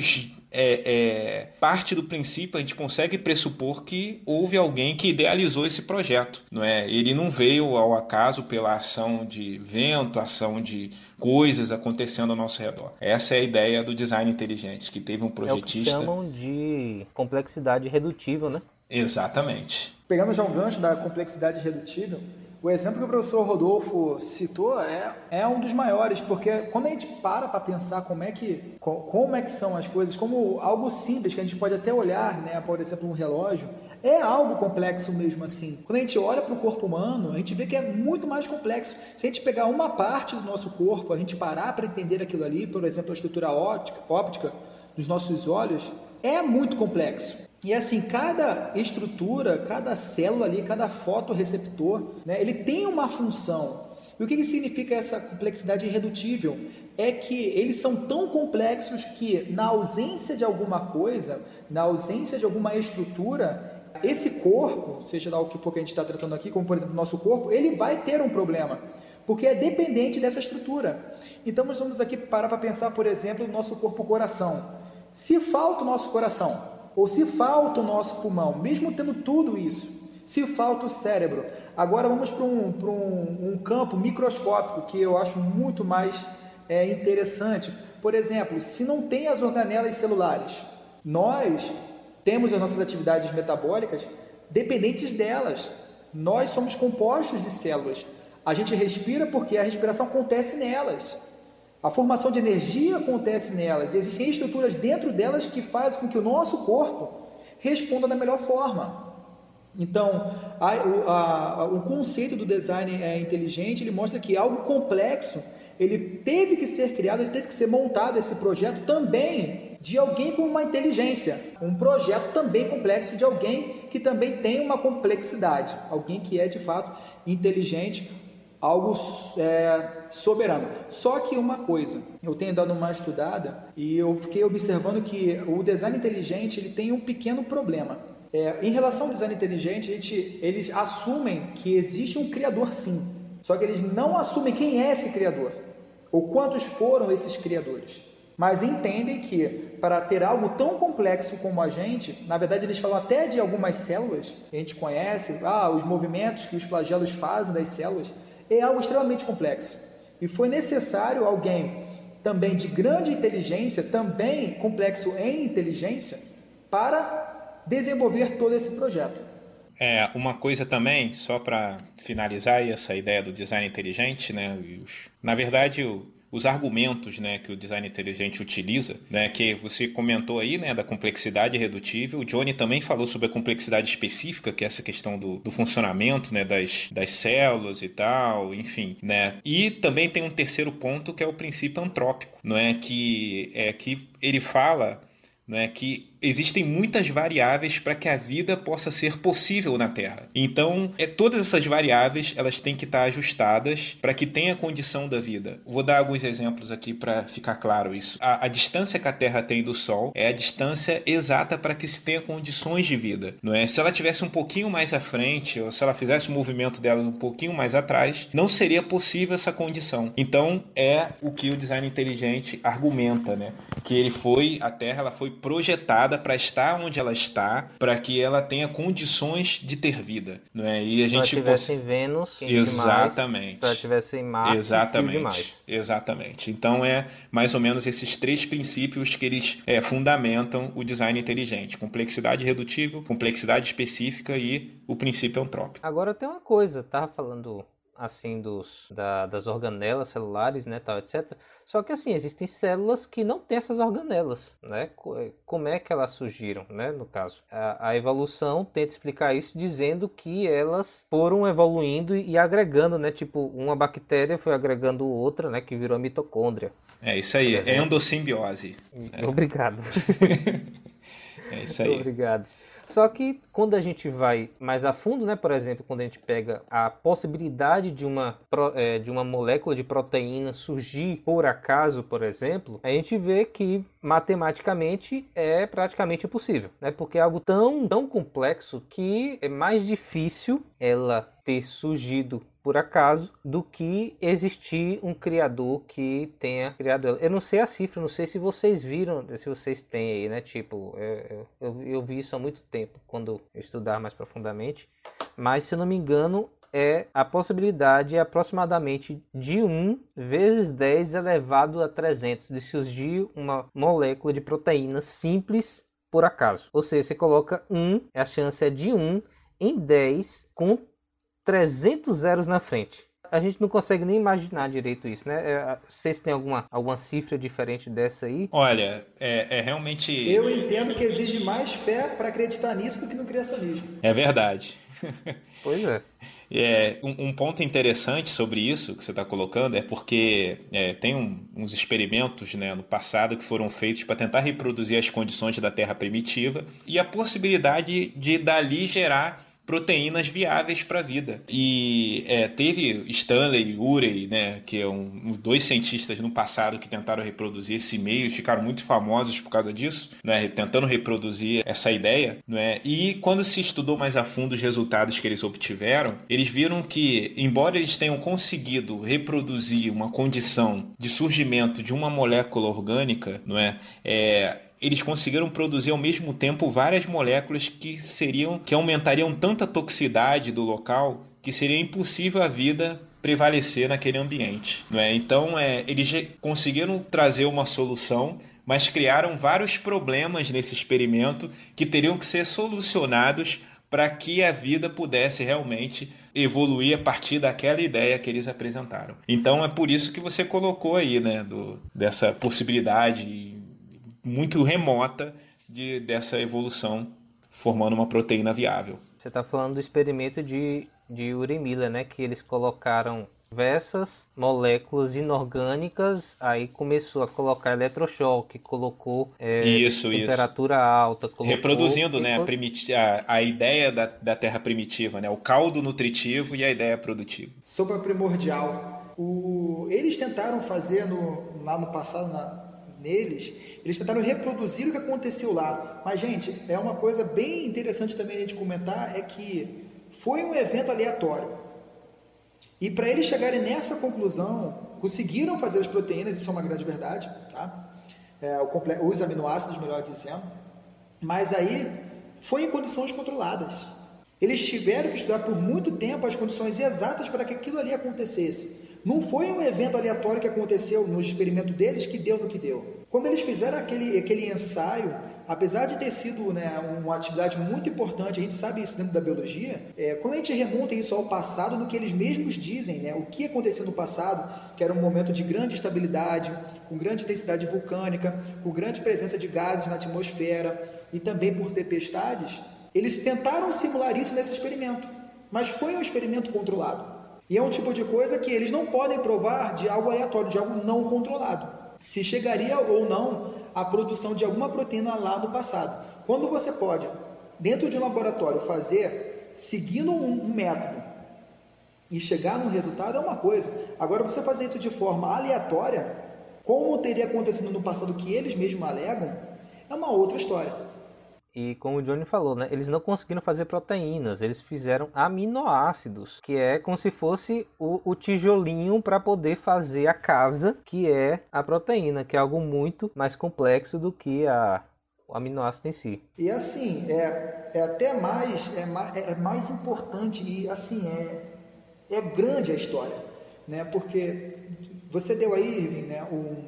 é, é, parte do princípio, a gente consegue pressupor que houve alguém que idealizou esse projeto. Não é? Ele não veio ao acaso pela ação de vento, ação de coisas acontecendo ao nosso redor. Essa é a ideia do design inteligente, que teve um projetista. É o que chamam de complexidade redutível, né? Exatamente. Pegando já um gancho da complexidade redutível, o exemplo que o professor Rodolfo citou é, é um dos maiores, porque quando a gente para para pensar como é, que, como é que são as coisas, como algo simples, que a gente pode até olhar, né, por exemplo, um relógio, é algo complexo mesmo assim. Quando a gente olha para o corpo humano, a gente vê que é muito mais complexo. Se a gente pegar uma parte do nosso corpo, a gente parar para entender aquilo ali, por exemplo, a estrutura óptica, óptica dos nossos olhos, é muito complexo. E assim, cada estrutura, cada célula ali, cada fotoreceptor, né, ele tem uma função. E o que, que significa essa complexidade irredutível? É que eles são tão complexos que, na ausência de alguma coisa, na ausência de alguma estrutura, esse corpo, seja lá o que for que a gente está tratando aqui, como por exemplo o nosso corpo, ele vai ter um problema, porque é dependente dessa estrutura. Então nós vamos aqui parar para pensar, por exemplo, no nosso corpo-coração. Se falta o nosso coração, ou se falta o nosso pulmão, mesmo tendo tudo isso, se falta o cérebro. Agora vamos para um, um, um campo microscópico que eu acho muito mais é, interessante. Por exemplo, se não tem as organelas celulares, nós temos as nossas atividades metabólicas dependentes delas. Nós somos compostos de células. A gente respira porque a respiração acontece nelas. A formação de energia acontece nelas e existem estruturas dentro delas que fazem com que o nosso corpo responda da melhor forma. Então, a, a, a, o conceito do design é inteligente, ele mostra que algo complexo, ele teve que ser criado, ele teve que ser montado esse projeto também de alguém com uma inteligência, um projeto também complexo de alguém que também tem uma complexidade, alguém que é de fato inteligente, algo é, soberano. Só que uma coisa, eu tenho dado uma estudada e eu fiquei observando que o design inteligente ele tem um pequeno problema. É, em relação ao design inteligente, gente, eles assumem que existe um criador sim, só que eles não assumem quem é esse criador ou quantos foram esses criadores. Mas entendem que para ter algo tão complexo como a gente, na verdade eles falam até de algumas células a gente conhece, ah, os movimentos que os flagelos fazem das células, é algo extremamente complexo. E foi necessário alguém também de grande inteligência, também complexo em inteligência, para desenvolver todo esse projeto. É, uma coisa também, só para finalizar essa ideia do design inteligente, né? Na verdade, os argumentos né, que o design inteligente utiliza, né, que você comentou aí né, da complexidade redutível. O Johnny também falou sobre a complexidade específica, que é essa questão do, do funcionamento né, das, das células e tal, enfim. Né? E também tem um terceiro ponto que é o princípio antrópico, não é que é que ele fala é que existem muitas variáveis para que a vida possa ser possível na Terra. Então, é, todas essas variáveis elas têm que estar ajustadas para que tenha condição da vida. Vou dar alguns exemplos aqui para ficar claro isso. A, a, distância que a Terra tem do Sol é a distância exata para que se tenha condições de vida. Não é? Se ela tivesse um pouquinho mais à frente ou se ela fizesse o movimento dela um pouquinho mais atrás, não seria possível essa condição. Então, é o que o design inteligente argumenta, né? Que ele foi a Terra, ela foi projetada para estar onde ela está, para que ela tenha condições de ter vida, não é? E a gente se ela tivesse possa... em Vênus, exatamente. Demais. Se ela tivesse em Marte, exatamente, demais. exatamente. Então é mais ou menos esses três princípios que eles é, fundamentam o design inteligente: complexidade redutível, complexidade específica e o princípio antrópico. Agora tem uma coisa, tava falando assim dos da, das organelas celulares, né, tal, etc. Só que assim existem células que não têm essas organelas, né? Eh, como é que elas surgiram, né? No caso, a, a evolução tenta explicar isso dizendo que elas foram evoluindo e agregando, né? Tipo uma bactéria foi agregando outra, né? Que virou a mitocôndria. É isso aí, é endossimbiose. Obrigado. <laughs> é isso aí. Obrigado. Só que quando a gente vai mais a fundo, né, por exemplo, quando a gente pega a possibilidade de uma, é, de uma molécula de proteína surgir por acaso, por exemplo, a gente vê que matematicamente é praticamente impossível, né? Porque é algo tão, tão complexo que é mais difícil ela ter surgido por acaso do que existir um criador que tenha criado ela. Eu não sei a cifra, não sei se vocês viram, se vocês têm aí, né? Tipo, eu, eu, eu vi isso há muito tempo, quando eu estudar mais profundamente. Mas, se eu não me engano, é a possibilidade aproximadamente de 1 vezes 10 elevado a 300 de surgir uma molécula de proteína simples por acaso. Ou seja, você coloca 1, a chance é de 1 em 10 com 300 zeros na frente. A gente não consegue nem imaginar direito isso, né? É, vocês têm alguma, alguma cifra diferente dessa aí? Olha, é, é realmente. Eu entendo que exige mais fé para acreditar nisso do que no criacionismo. É verdade. <laughs> Pois é. É, um, um, ponto interessante sobre isso que você está colocando é porque é, tem um, uns experimentos né, no passado que foram feitos para tentar reproduzir as condições da Terra primitiva e a possibilidade de dali gerar proteínas viáveis para a vida. E é, teve Stanley e Urey, né, que é um, dois cientistas no passado que tentaram reproduzir esse meio e ficaram muito famosos por causa disso, né, tentando reproduzir essa ideia. Né, e quando se estudou mais a fundo os resultados que eles obtiveram, eles viram que, embora eles tenham conseguido reproduzir uma condição de surgimento de uma molécula orgânica, não é, é eles conseguiram produzir ao mesmo tempo várias moléculas que seriam que aumentariam tanta toxicidade do local que seria impossível a vida prevalecer naquele ambiente, não é? Então, é, eles conseguiram trazer uma solução, mas criaram vários problemas nesse experimento que teriam que ser solucionados para que a vida pudesse realmente evoluir a partir daquela ideia que eles apresentaram. Então é por isso que você colocou aí, né, do, dessa possibilidade muito remota de, dessa evolução formando uma proteína viável. Você está falando do experimento de, de Uri Miller, né? Que eles colocaram diversas moléculas inorgânicas, aí começou a colocar eletrochoque, colocou é, isso, temperatura isso. alta. Colocou, Reproduzindo né, a, a, a, ideia da, da terra primitiva, né, o caldo nutritivo e a ideia produtiva. Sopa primordial. O, eles tentaram fazer no, lá no passado, na, neles, eles tentaram reproduzir o que aconteceu lá. Mas, gente, é uma coisa bem interessante também a gente comentar, é que foi um evento aleatório. E para eles chegarem nessa conclusão, conseguiram fazer as proteínas, isso é uma grande verdade, tá? É, os aminoácidos, melhor dizendo, mas aí foi em condições controladas. Eles tiveram que estudar por muito tempo as condições exatas para que aquilo ali acontecesse. Não foi um evento aleatório que aconteceu no experimento deles que deu no que deu. Quando eles fizeram aquele, aquele ensaio, apesar de ter sido né, uma atividade muito importante, a gente sabe isso dentro da biologia, é, quando a gente remonta isso ao passado, no que eles mesmos dizem, né, o que aconteceu no passado, que era um momento de grande estabilidade, com grande intensidade vulcânica, com grande presença de gases na atmosfera e também por tempestades, eles tentaram simular isso nesse experimento, mas foi um experimento controlado. E é um tipo de coisa que eles não podem provar de algo aleatório, de algo não controlado. Se chegaria ou não a produção de alguma proteína lá no passado. Quando você pode, dentro de um laboratório, fazer seguindo um, um método e chegar no resultado é uma coisa. Agora, você fazer isso de forma aleatória, como teria acontecido no passado que eles mesmos alegam, é uma outra história. E como o Johnny falou, né, eles não conseguiram fazer proteínas, eles fizeram aminoácidos, que é como se fosse o, o tijolinho para poder fazer a casa, que é a proteína, que é algo muito mais complexo do que a, o aminoácido em si. E assim, é, é até mais, é mais, é mais importante e assim, é, é grande a história, né? Porque você deu aí, né, um,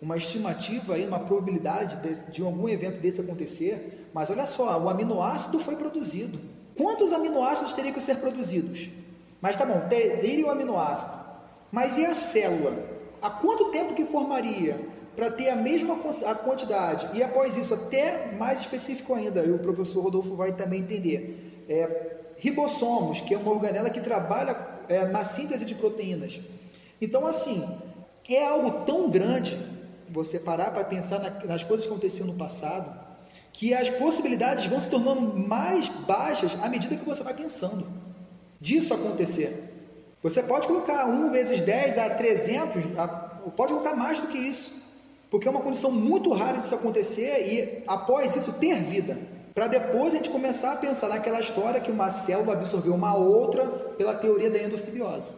uma estimativa aí, uma probabilidade de, de algum evento desse acontecer, mas olha só, o aminoácido foi produzido. Quantos aminoácidos teriam que ser produzidos? Mas tá bom, teria o aminoácido. Mas e a célula? Há quanto tempo que formaria para ter a mesma a quantidade? E após isso, até mais específico ainda, e o professor Rodolfo vai também entender. É, ribossomos, que é uma organela que trabalha é, na síntese de proteínas. Então, assim, é algo tão grande você parar para pensar nas coisas que aconteciam no passado que as possibilidades vão se tornando mais baixas à medida que você vai pensando disso acontecer. Você pode colocar 1 vezes 10 a 300, a, pode colocar mais do que isso, porque é uma condição muito rara disso acontecer e após isso ter vida. Para depois a gente começar a pensar naquela história que uma célula absorveu uma outra pela teoria da endossimbiose.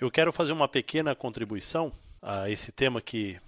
Eu quero fazer uma pequena contribuição a esse tema que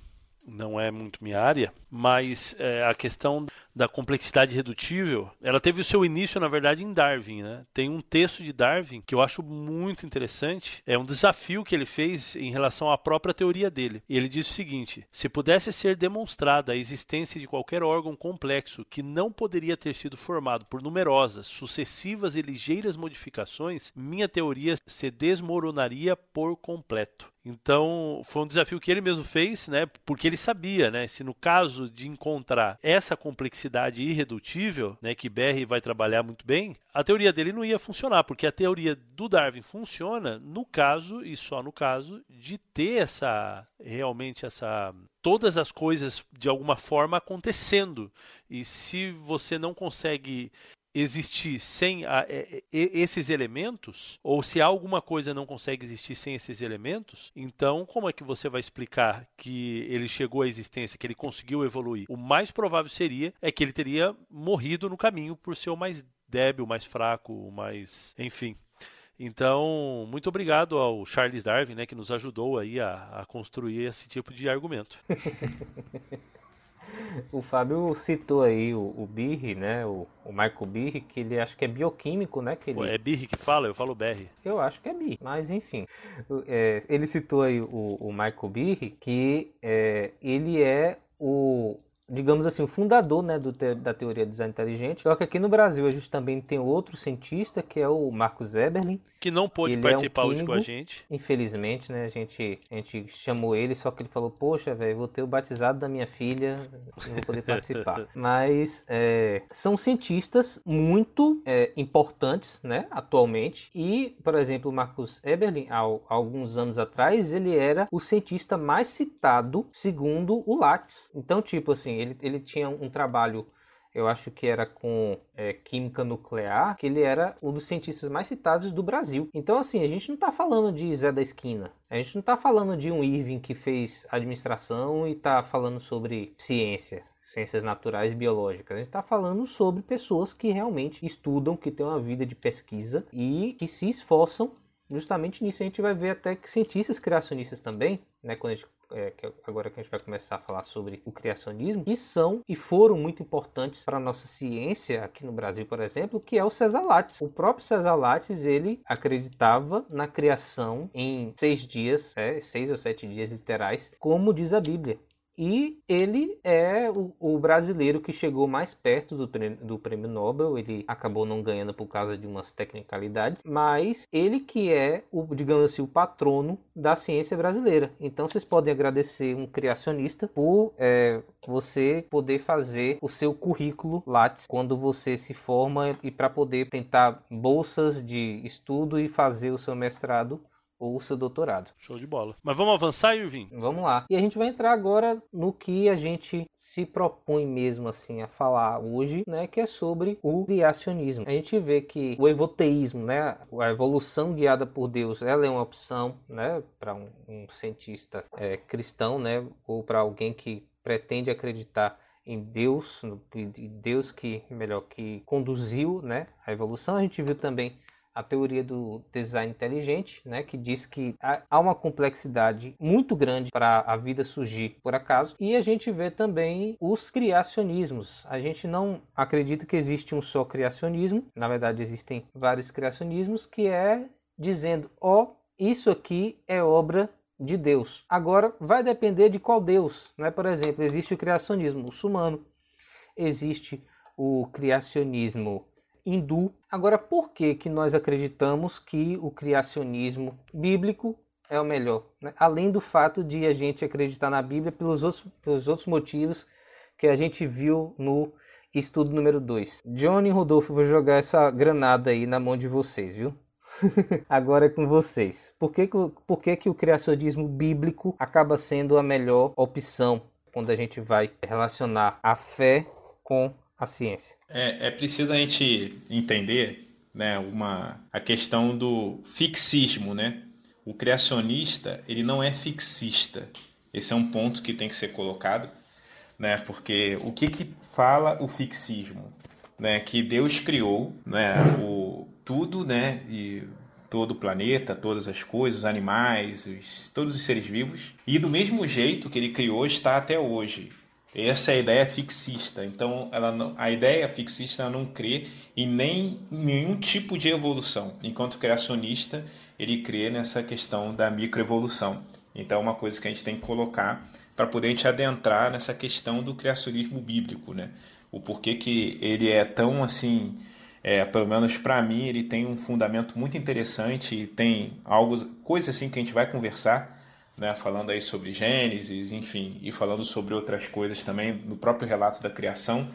não é muito minha área, mas é, a questão da complexidade redutível, ela teve o seu início, na verdade, em Darwin. Né? Tem um texto de Darwin que eu acho muito interessante. É um desafio que ele fez em relação à própria teoria dele. Ele diz o seguinte: se pudesse ser demonstrada a existência de qualquer órgão complexo que não poderia ter sido formado por numerosas, sucessivas e ligeiras modificações, minha teoria se desmoronaria por completo. Então, foi um desafio que ele mesmo fez, né? Porque ele sabia, né? Se no caso de encontrar essa complexidade irredutível, né, que Berry vai trabalhar muito bem, a teoria dele não ia funcionar, porque a teoria do Darwin funciona no caso e só no caso de ter essa realmente essa todas as coisas de alguma forma acontecendo. E se você não consegue existir sem a, é, é, esses elementos, ou se alguma coisa não consegue existir sem esses elementos, então como é que você vai explicar que ele chegou à existência, que ele conseguiu evoluir? O mais provável seria é que ele teria morrido no caminho por ser o mais débil, o mais fraco, o mais, enfim. Então, muito obrigado ao Charles Darwin, né, que nos ajudou aí a, a construir esse tipo de argumento. <laughs> O Fábio citou aí o, o Birri, né? O, o Michael Birri, que ele acho que é bioquímico, né? Que ele... É Birri que fala? Eu falo Berri. Eu acho que é Birri, mas enfim. É, ele citou aí o, o Michael Birri, que é, ele é o, digamos assim, o fundador né, do te da teoria do design inteligente. Só que aqui no Brasil a gente também tem outro cientista, que é o Marcos Eberlin. Que não pôde participar é um hoje com a gente. Infelizmente, né? A gente, a gente chamou ele, só que ele falou, poxa, velho, vou ter o batizado da minha filha, não vou poder participar. <laughs> Mas é, são cientistas muito é, importantes, né, atualmente. E, por exemplo, o Marcos Eberlin, há, há alguns anos atrás, ele era o cientista mais citado segundo o Lattes. Então, tipo assim, ele, ele tinha um trabalho eu acho que era com é, química nuclear, que ele era um dos cientistas mais citados do Brasil. Então, assim, a gente não está falando de Zé da Esquina. A gente não está falando de um Irving que fez administração e está falando sobre ciência, ciências naturais e biológicas. A gente está falando sobre pessoas que realmente estudam, que têm uma vida de pesquisa e que se esforçam justamente nisso. A gente vai ver até que cientistas criacionistas também, né, quando a gente é, que agora que a gente vai começar a falar sobre o criacionismo, que são e foram muito importantes para a nossa ciência aqui no Brasil, por exemplo, que é o César Lattes. O próprio César Lattes, ele acreditava na criação em seis dias, é, seis ou sete dias literais, como diz a Bíblia. E ele é o, o, brasileiro que chegou mais perto do prêmio, do prêmio Nobel. Ele acabou não ganhando por causa de umas tecnicalidades, mas ele que é o, digamos assim, o patrono da ciência brasileira. Então vocês podem agradecer um criacionista por é, você poder fazer o seu currículo Lattes quando você se forma e para poder tentar bolsas de estudo e fazer o seu mestrado ou o seu doutorado. Show de bola. Mas vamos avançar, Irving? Vamos lá. E a gente vai entrar agora no que a gente se propõe mesmo assim a falar hoje, né, que é sobre o criacionismo. A gente vê que o evoteísmo, né, a evolução guiada por Deus, ela é uma opção, né, para um, um, cientista é, cristão, né, ou para alguém que pretende acreditar em Deus, no, Deus que melhor que conduziu, né, a evolução. A gente viu também a teoria do design inteligente, né, que diz que há uma complexidade muito grande para a vida surgir por acaso, e a gente vê também os criacionismos. A gente não acredita que existe um só criacionismo, na verdade existem vários criacionismos, que é dizendo, ó, oh, isso aqui é obra de Deus. Agora vai depender de qual Deus, né? Por exemplo, existe o criacionismo muçulmano, existe o criacionismo hindu. Agora, por que, que nós acreditamos que o criacionismo bíblico é o melhor? Né? Além do fato de a gente acreditar na Bíblia pelos outros, pelos outros motivos que a gente viu no estudo número 2. Johnny e Rodolfo, vou jogar essa granada aí na mão de vocês, viu? <laughs> Agora é com vocês. Por que, que, por que, que o criacionismo bíblico acaba sendo a melhor opção quando a gente vai relacionar a fé com a ciência. É, é preciso a gente entender né, uma, a questão do fixismo, né? O criacionista, ele não é fixista. Esse é um ponto que tem que ser colocado, né? Porque o que, que fala o fixismo? Né? Que Deus criou né, o, tudo, né? E todo o planeta, todas as coisas, os animais, os, todos os seres vivos. E do mesmo jeito que ele criou, está até hoje. Essa é a ideia fixista. Então, ela não, a ideia fixista não crê em nem em nenhum tipo de evolução, enquanto o criacionista ele crê nessa questão da microevolução. Então, é uma coisa que a gente tem que colocar para poder a gente adentrar nessa questão do criacionismo bíblico, né? O porquê que ele é tão assim, é, pelo menos para mim, ele tem um fundamento muito interessante e tem algo, coisa assim que a gente vai conversar né, falando aí sobre Gênesis, enfim, e falando sobre outras coisas também no próprio relato da criação,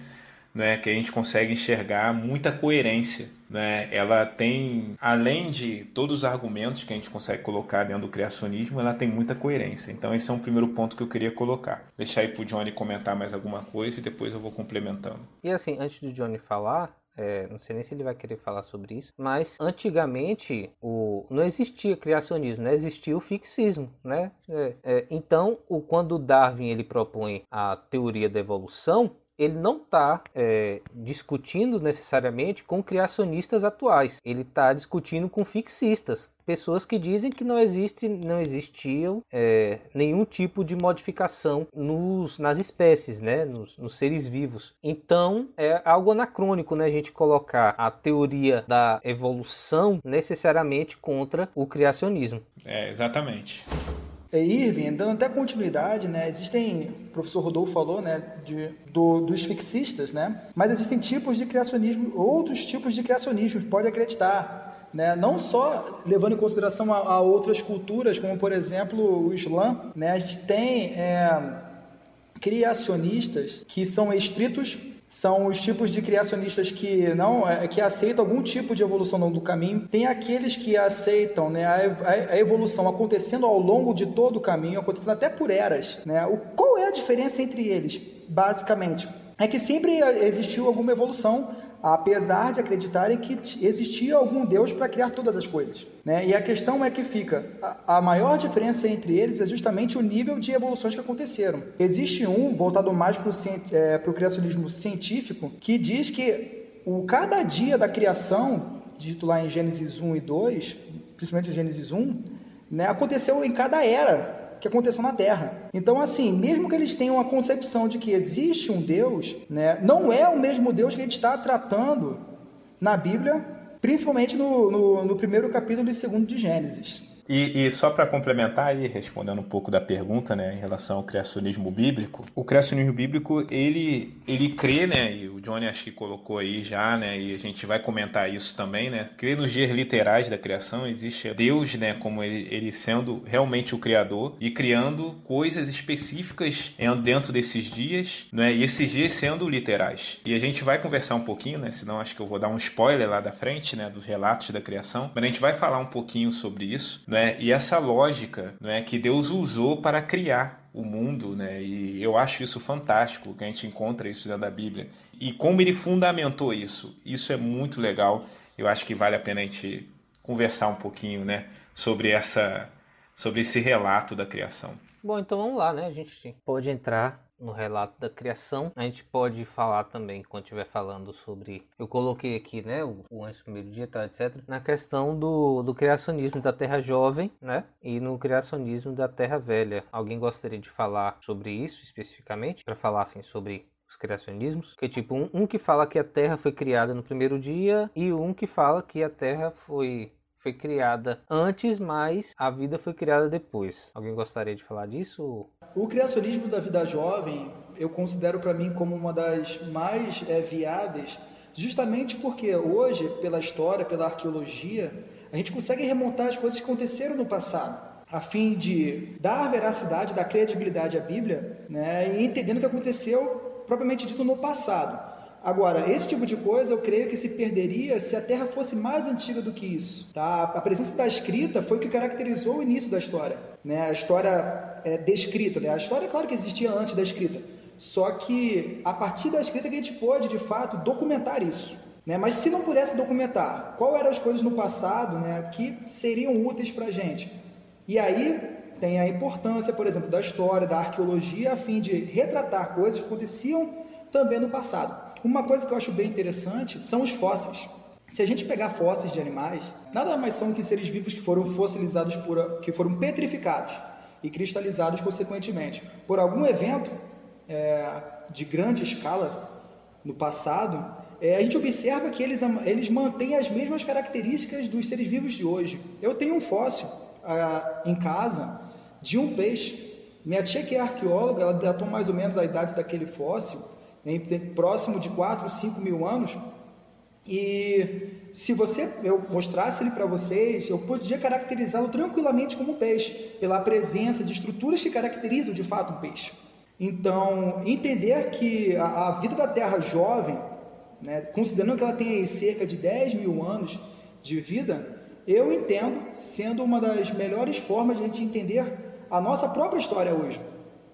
né, que a gente consegue enxergar muita coerência. Né? Ela tem, além de todos os argumentos que a gente consegue colocar dentro do criacionismo, ela tem muita coerência. Então esse é um primeiro ponto que eu queria colocar. Deixar aí para o Johnny comentar mais alguma coisa e depois eu vou complementando. E assim, antes do Johnny falar, é, não sei nem se ele vai querer falar sobre isso, mas antigamente o, não existia criacionismo, né? existia o fixismo, né? É, é, então, o, quando Darwin ele propõe a teoria da evolução, ele não está é, discutindo necessariamente com criacionistas atuais. Ele está discutindo com fixistas, pessoas que dizem que não existe, não existiam é, nenhum tipo de modificação nos, nas espécies, né, nos, nos, seres vivos. Então é algo anacrônico, né, a gente colocar a teoria da evolução necessariamente contra o criacionismo. É exatamente. É, Irving, dando até continuidade, né, existem, o professor Rodolfo falou, né, de, do, dos fixistas, né, mas existem tipos de criacionismo, outros tipos de criacionismo, pode acreditar, né, não só levando em consideração a, a outras culturas, como por exemplo o Islã, né, a gente tem é, criacionistas que são estritos são os tipos de criacionistas que não é, que aceitam algum tipo de evolução do caminho. Tem aqueles que aceitam né, a, evolução acontecendo ao longo de todo o caminho, acontecendo até por eras. Né? O, qual é a diferença entre eles, basicamente? É que sempre existiu alguma evolução apesar de acreditarem que existia algum Deus para criar todas as coisas. Né? E a questão é que fica, a, maior diferença entre eles é justamente o nível de evoluções que aconteceram. Existe um, voltado mais para o é, criacionismo científico, que diz que o cada dia da criação, dito lá em Gênesis 1 e 2, principalmente Gênesis 1, né, aconteceu em cada era que aconteceu na Terra. Então, assim, mesmo que eles tenham a concepção de que existe um Deus, né, não é o mesmo Deus que a gente está tratando na Bíblia, principalmente no, no, no primeiro capítulo e segundo de Gênesis. E, e só para complementar aí, respondendo um pouco da pergunta, né, em relação ao criacionismo bíblico, o criacionismo bíblico, ele, ele crê, né, e o Johnny acho que colocou aí já, né, e a gente vai comentar isso também, né, crê nos dias literais da criação, existe Deus, né, como ele, ele sendo realmente o criador e criando coisas específicas dentro desses dias, né, e esses dias sendo literais. E a gente vai conversar um pouquinho, né, senão acho que eu vou dar um spoiler lá da frente, né, dos relatos da criação, mas a gente vai falar um pouquinho sobre isso, né, e essa lógica, né, que Deus usou para criar o mundo, né? E eu acho isso fantástico que a gente encontra isso dentro da Bíblia. E como ele fundamentou isso, isso é muito legal. Eu acho que vale a pena a gente conversar um pouquinho, né, sobre essa sobre esse relato da criação. Bom, então vamos lá, né? A gente pode entrar no relato da criação. A gente pode falar também, quando estiver falando sobre. Eu coloquei aqui, né? O, o antes do primeiro dia, tá, etc. Na questão do, do criacionismo da Terra Jovem, né? E no criacionismo da Terra Velha. Alguém gostaria de falar sobre isso especificamente? Para falar assim sobre os criacionismos, que tipo um, um que fala que a Terra foi criada no primeiro dia e um que fala que a Terra foi foi criada antes, mas a vida foi criada depois. Alguém gostaria de falar disso? O criacionismo da vida jovem eu considero para mim como uma das mais é, viáveis, justamente porque hoje, pela história, pela arqueologia, a gente consegue remontar as coisas que aconteceram no passado a fim de dar veracidade, dar credibilidade à Bíblia, né, e entendendo o que aconteceu propriamente dito no passado. Agora, esse tipo de coisa eu creio que se perderia se a Terra fosse mais antiga do que isso. Tá? A presença da escrita foi o que caracterizou o início da história. Né? A história é descrita. Né? A história, é claro que existia antes da escrita. Só que a partir da escrita que a gente pode, de fato, documentar isso. Né? Mas se não pudesse documentar, qual eram as coisas no passado né, que seriam úteis para a gente? E aí tem a importância, por exemplo, da história, da arqueologia, a fim de retratar coisas que aconteciam também no passado. Uma coisa que eu acho bem interessante são os fósseis. Se a gente pegar fósseis de animais, nada mais são que seres vivos que foram fossilizados por, que foram petrificados e cristalizados consequentemente por algum evento é, de grande escala no passado. É, a gente observa que eles, eles mantêm as mesmas características dos seres vivos de hoje. Eu tenho um fóssil em casa de um peixe. Minha tia, que é arqueóloga, ela datou mais ou menos a idade daquele fóssil próximo de 4, 5 mil anos. E se você eu mostrasse ele para vocês, eu podia caracterizá-lo tranquilamente como um peixe, pela presença de estruturas que caracterizam de fato um peixe. Então, entender que a, a vida da Terra jovem, né, considerando que ela tem cerca de 10 mil anos de vida, eu entendo sendo uma das melhores formas de a gente entender a nossa própria história hoje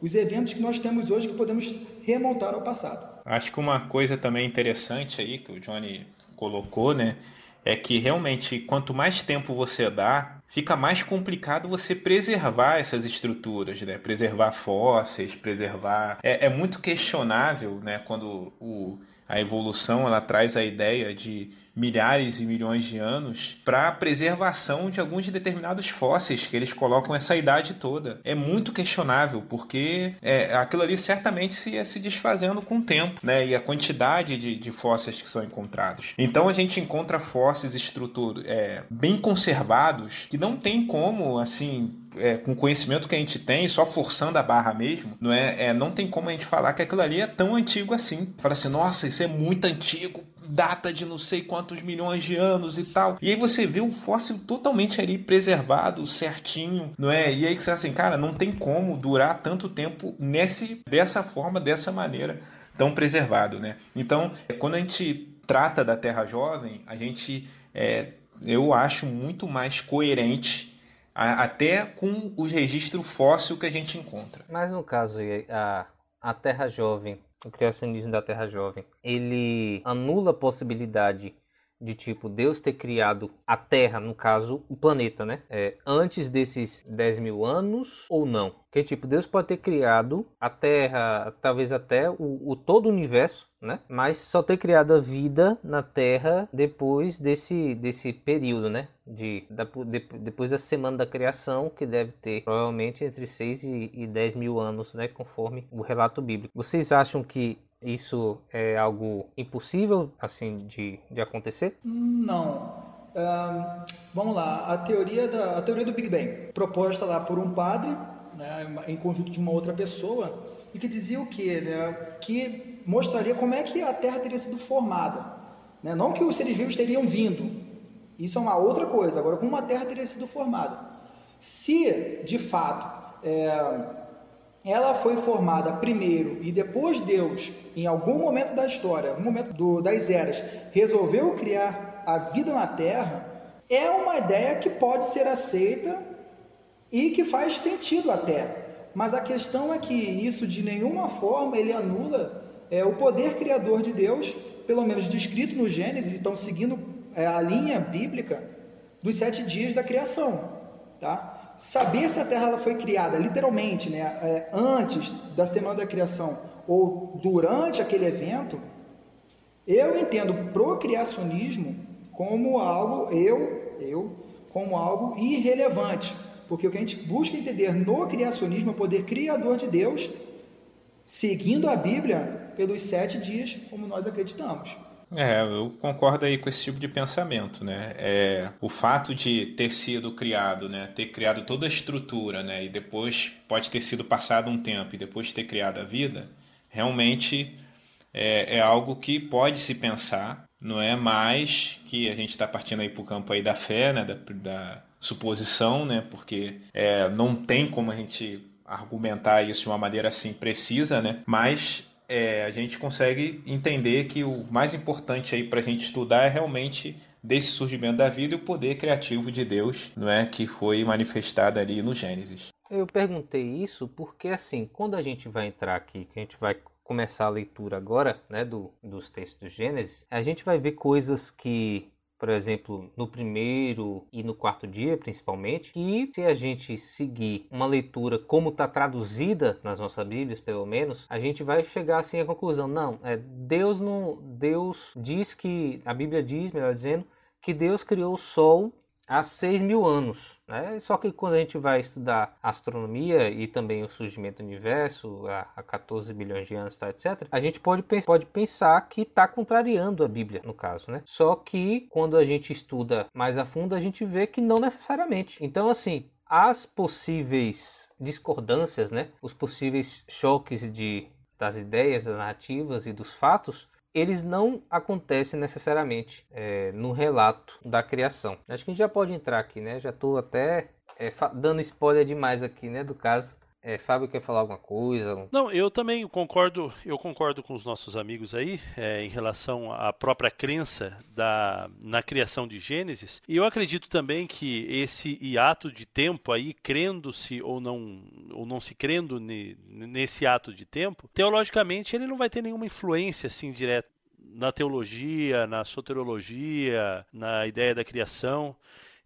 os eventos que nós temos hoje que podemos remontar ao passado. Acho que uma coisa também interessante aí que o Johnny colocou, né, é que realmente quanto mais tempo você dá, fica mais complicado você preservar essas estruturas, né? Preservar fósseis, preservar. É, é muito questionável, né? Quando o, a evolução ela traz a ideia de milhares e milhões de anos para a preservação de alguns determinados fósseis que eles colocam essa idade toda. É muito questionável, porque é, aquilo ali certamente se ia se desfazendo com o tempo, né? E a quantidade de, de fósseis que são encontrados. Então a gente encontra fósseis estrutura, é, bem conservados que não tem como, assim, é, com o conhecimento que a gente tem, só forçando a barra mesmo, não é, é, não tem como a gente falar que aquilo ali é tão antigo assim. Fala assim, nossa, isso é muito antigo, data de não sei quantos milhões de anos e tal. E aí você vê o fóssil totalmente ali preservado, certinho, não é? E aí você assim, cara, não tem como durar tanto tempo nesse dessa forma, dessa maneira tão preservado, né? Então, quando a gente trata da Terra jovem, a gente é, eu acho muito mais coerente até com o registro fóssil que a gente encontra. Mas no caso, a, a Terra Jovem o criacionismo da Terra Jovem, ele anula a possibilidade de tipo Deus ter criado a Terra, no caso, o planeta, né? É, antes desses 10 mil anos ou não? Que tipo, Deus pode ter criado a Terra, talvez até o, o todo o universo, né? Mas só ter criado a vida na Terra depois desse, desse período, né? De, da, de, depois da semana da criação, que deve ter provavelmente entre 6 e, e 10 mil anos, né? Conforme o relato bíblico. Vocês acham que isso é algo impossível assim de, de acontecer? Não. vamos lá, a teoria, da, a teoria do Big Bang, proposta lá por um padre, né, em conjunto de uma outra pessoa, e que dizia o quê? Né? Que mostraria como é que a Terra teria sido formada. Né? Não que os seres vivos teriam vindo, isso é uma outra coisa. Agora, como a Terra teria sido formada? Se, de fato, é, ela foi formada primeiro e depois Deus, em algum momento da história, no momento do, das eras, resolveu criar a vida na Terra, é uma ideia que pode ser aceita e que faz sentido até. Mas a questão é que isso de nenhuma forma ele anula é, o poder criador de Deus, pelo menos descrito no Gênesis, estão seguindo é, a linha bíblica dos sete dias da criação. Tá? Saber se a Terra ela foi criada literalmente né, é, antes da semana da criação ou durante aquele evento, eu entendo procriacionismo como algo, eu, eu, como algo irrelevante. Porque o que a gente busca entender no criacionismo é o poder criador de Deus, seguindo a Bíblia pelos sete dias, como nós acreditamos. É, eu concordo aí com esse tipo de pensamento, né? É, o fato de ter sido criado, né? Ter criado toda a estrutura, né? E depois pode ter sido passado um tempo e depois ter criado a vida, realmente é, é algo que pode se pensar, não é mais que a gente está partindo aí para o campo aí da fé, né? Da, da suposição, né? Porque é, não tem como a gente argumentar isso de uma maneira assim precisa, né? Mas é, a gente consegue entender que o mais importante aí para a gente estudar é realmente desse surgimento da vida e o poder criativo de Deus, não é, que foi manifestado ali no Gênesis. Eu perguntei isso porque assim, quando a gente vai entrar aqui, que a gente vai começar a leitura agora, né, do, dos textos do Gênesis, a gente vai ver coisas que por exemplo, no primeiro e no quarto dia, principalmente, que se a gente seguir uma leitura como está traduzida nas nossas Bíblias, pelo menos, a gente vai chegar assim à conclusão: não, é, Deus não, Deus diz que a Bíblia diz, melhor dizendo, que Deus criou o Sol há 6 mil anos. Né? Só que quando a gente vai estudar astronomia e também o surgimento do universo há 14 bilhões de anos, tá, etc., a gente pode, pode pensar que está contrariando a Bíblia, no caso. Né? Só que quando a gente estuda mais a fundo, a gente vê que não necessariamente. Então, assim, as possíveis discordâncias, né? os possíveis choques de, das ideias, das narrativas e dos fatos eles não acontecem necessariamente é, no relato da criação. Acho que a gente já pode entrar aqui, né? Já estou até é, dando spoiler demais aqui, né? Do caso. É, Fábio quer falar alguma coisa? Não, eu também concordo. Eu concordo com os nossos amigos aí é, em relação à própria crença da, na criação de Gênesis. E eu acredito também que esse hiato de tempo aí, crendo-se ou não ou não se crendo ne, nesse ato de tempo, teologicamente ele não vai ter nenhuma influência assim direta na teologia, na soteriologia, na ideia da criação.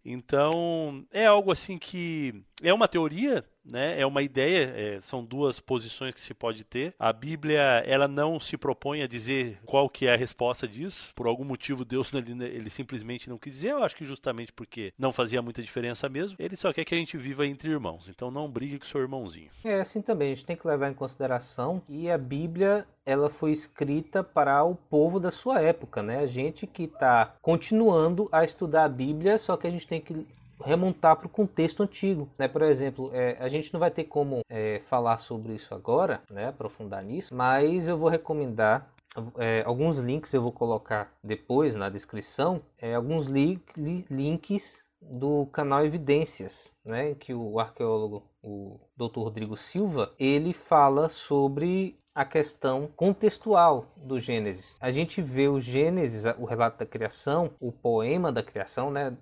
Então, é algo assim que é uma teoria, né? É uma ideia, é, são duas posições que se pode ter. A Bíblia, ela não se propõe a dizer qual que é a resposta disso. Por algum motivo, Deus <laughs> ele, ele simplesmente não quis dizer. Eu acho que justamente porque não fazia muita diferença mesmo. Ele só quer que a gente viva entre irmãos. Então, não brigue com seu irmãozinho. É assim também. A gente tem que levar em consideração que a Bíblia ela foi escrita para o povo da sua época, né? A gente que está continuando a estudar a Bíblia, só que a gente tem que remontar para o contexto antigo, né? Por exemplo, é, a gente não vai ter como é, falar sobre isso agora, né? Aprofundar nisso, mas eu vou recomendar é, alguns links eu vou colocar depois na descrição, é, alguns li li links do canal Evidências, né, que o arqueólogo, o Dr. Rodrigo Silva, ele fala sobre a questão contextual do Gênesis. A gente vê o Gênesis, o relato da criação, o poema da criação, né?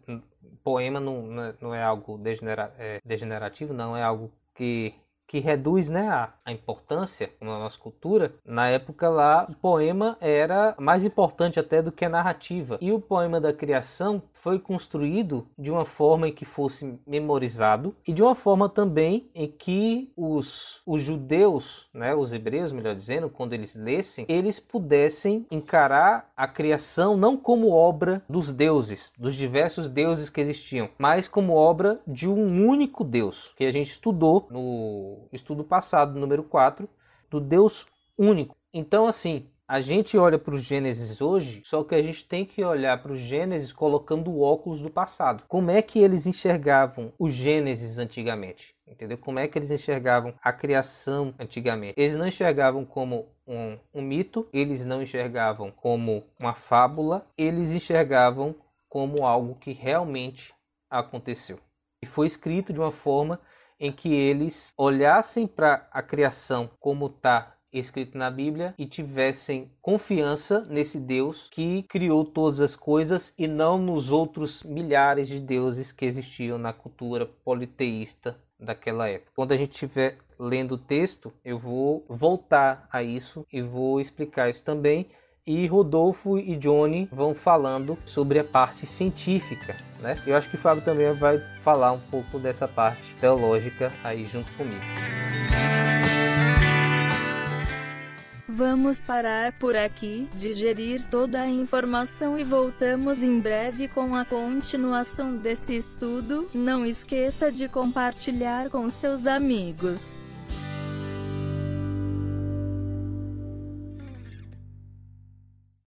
Poema não, não é, é algo degenera, é, degenerativo, não é algo que que reduz né, a, a, importância na nossa cultura, na época lá o poema era mais importante até do que a narrativa. E o poema da criação foi construído de uma forma em que fosse memorizado e de uma forma também em que os, os judeus, né, os hebreus, melhor dizendo, quando eles lessem, eles pudessem encarar a criação não como obra dos deuses, dos diversos deuses que existiam, mas como obra de um único Deus, que a gente estudou no estudo passado, número 4, do Deus único. Então, assim, A gente olha para o Gênesis hoje, só que a gente tem que olhar para o Gênesis colocando o óculos do passado. Como é que eles enxergavam o Gênesis antigamente? Entendeu? Como é que eles enxergavam a criação antigamente? Eles não enxergavam como um, um mito, eles não enxergavam como uma fábula, eles enxergavam como algo que realmente aconteceu. E foi escrito de uma forma em que eles olhassem para a criação como está escrito na Bíblia e tivessem confiança nesse Deus que criou todas as coisas e não nos outros milhares de deuses que existiam na cultura politeísta daquela época. Quando a gente estiver lendo o texto, eu vou voltar a isso e vou explicar isso também. E Rodolfo e Johnny vão falando sobre a parte científica, né? Eu acho que Fábio também vai falar um pouco dessa parte teológica aí junto comigo. Vamos parar por aqui, digerir toda a informação e voltamos em breve com a continuação desse estudo. Não esqueça de compartilhar com seus amigos.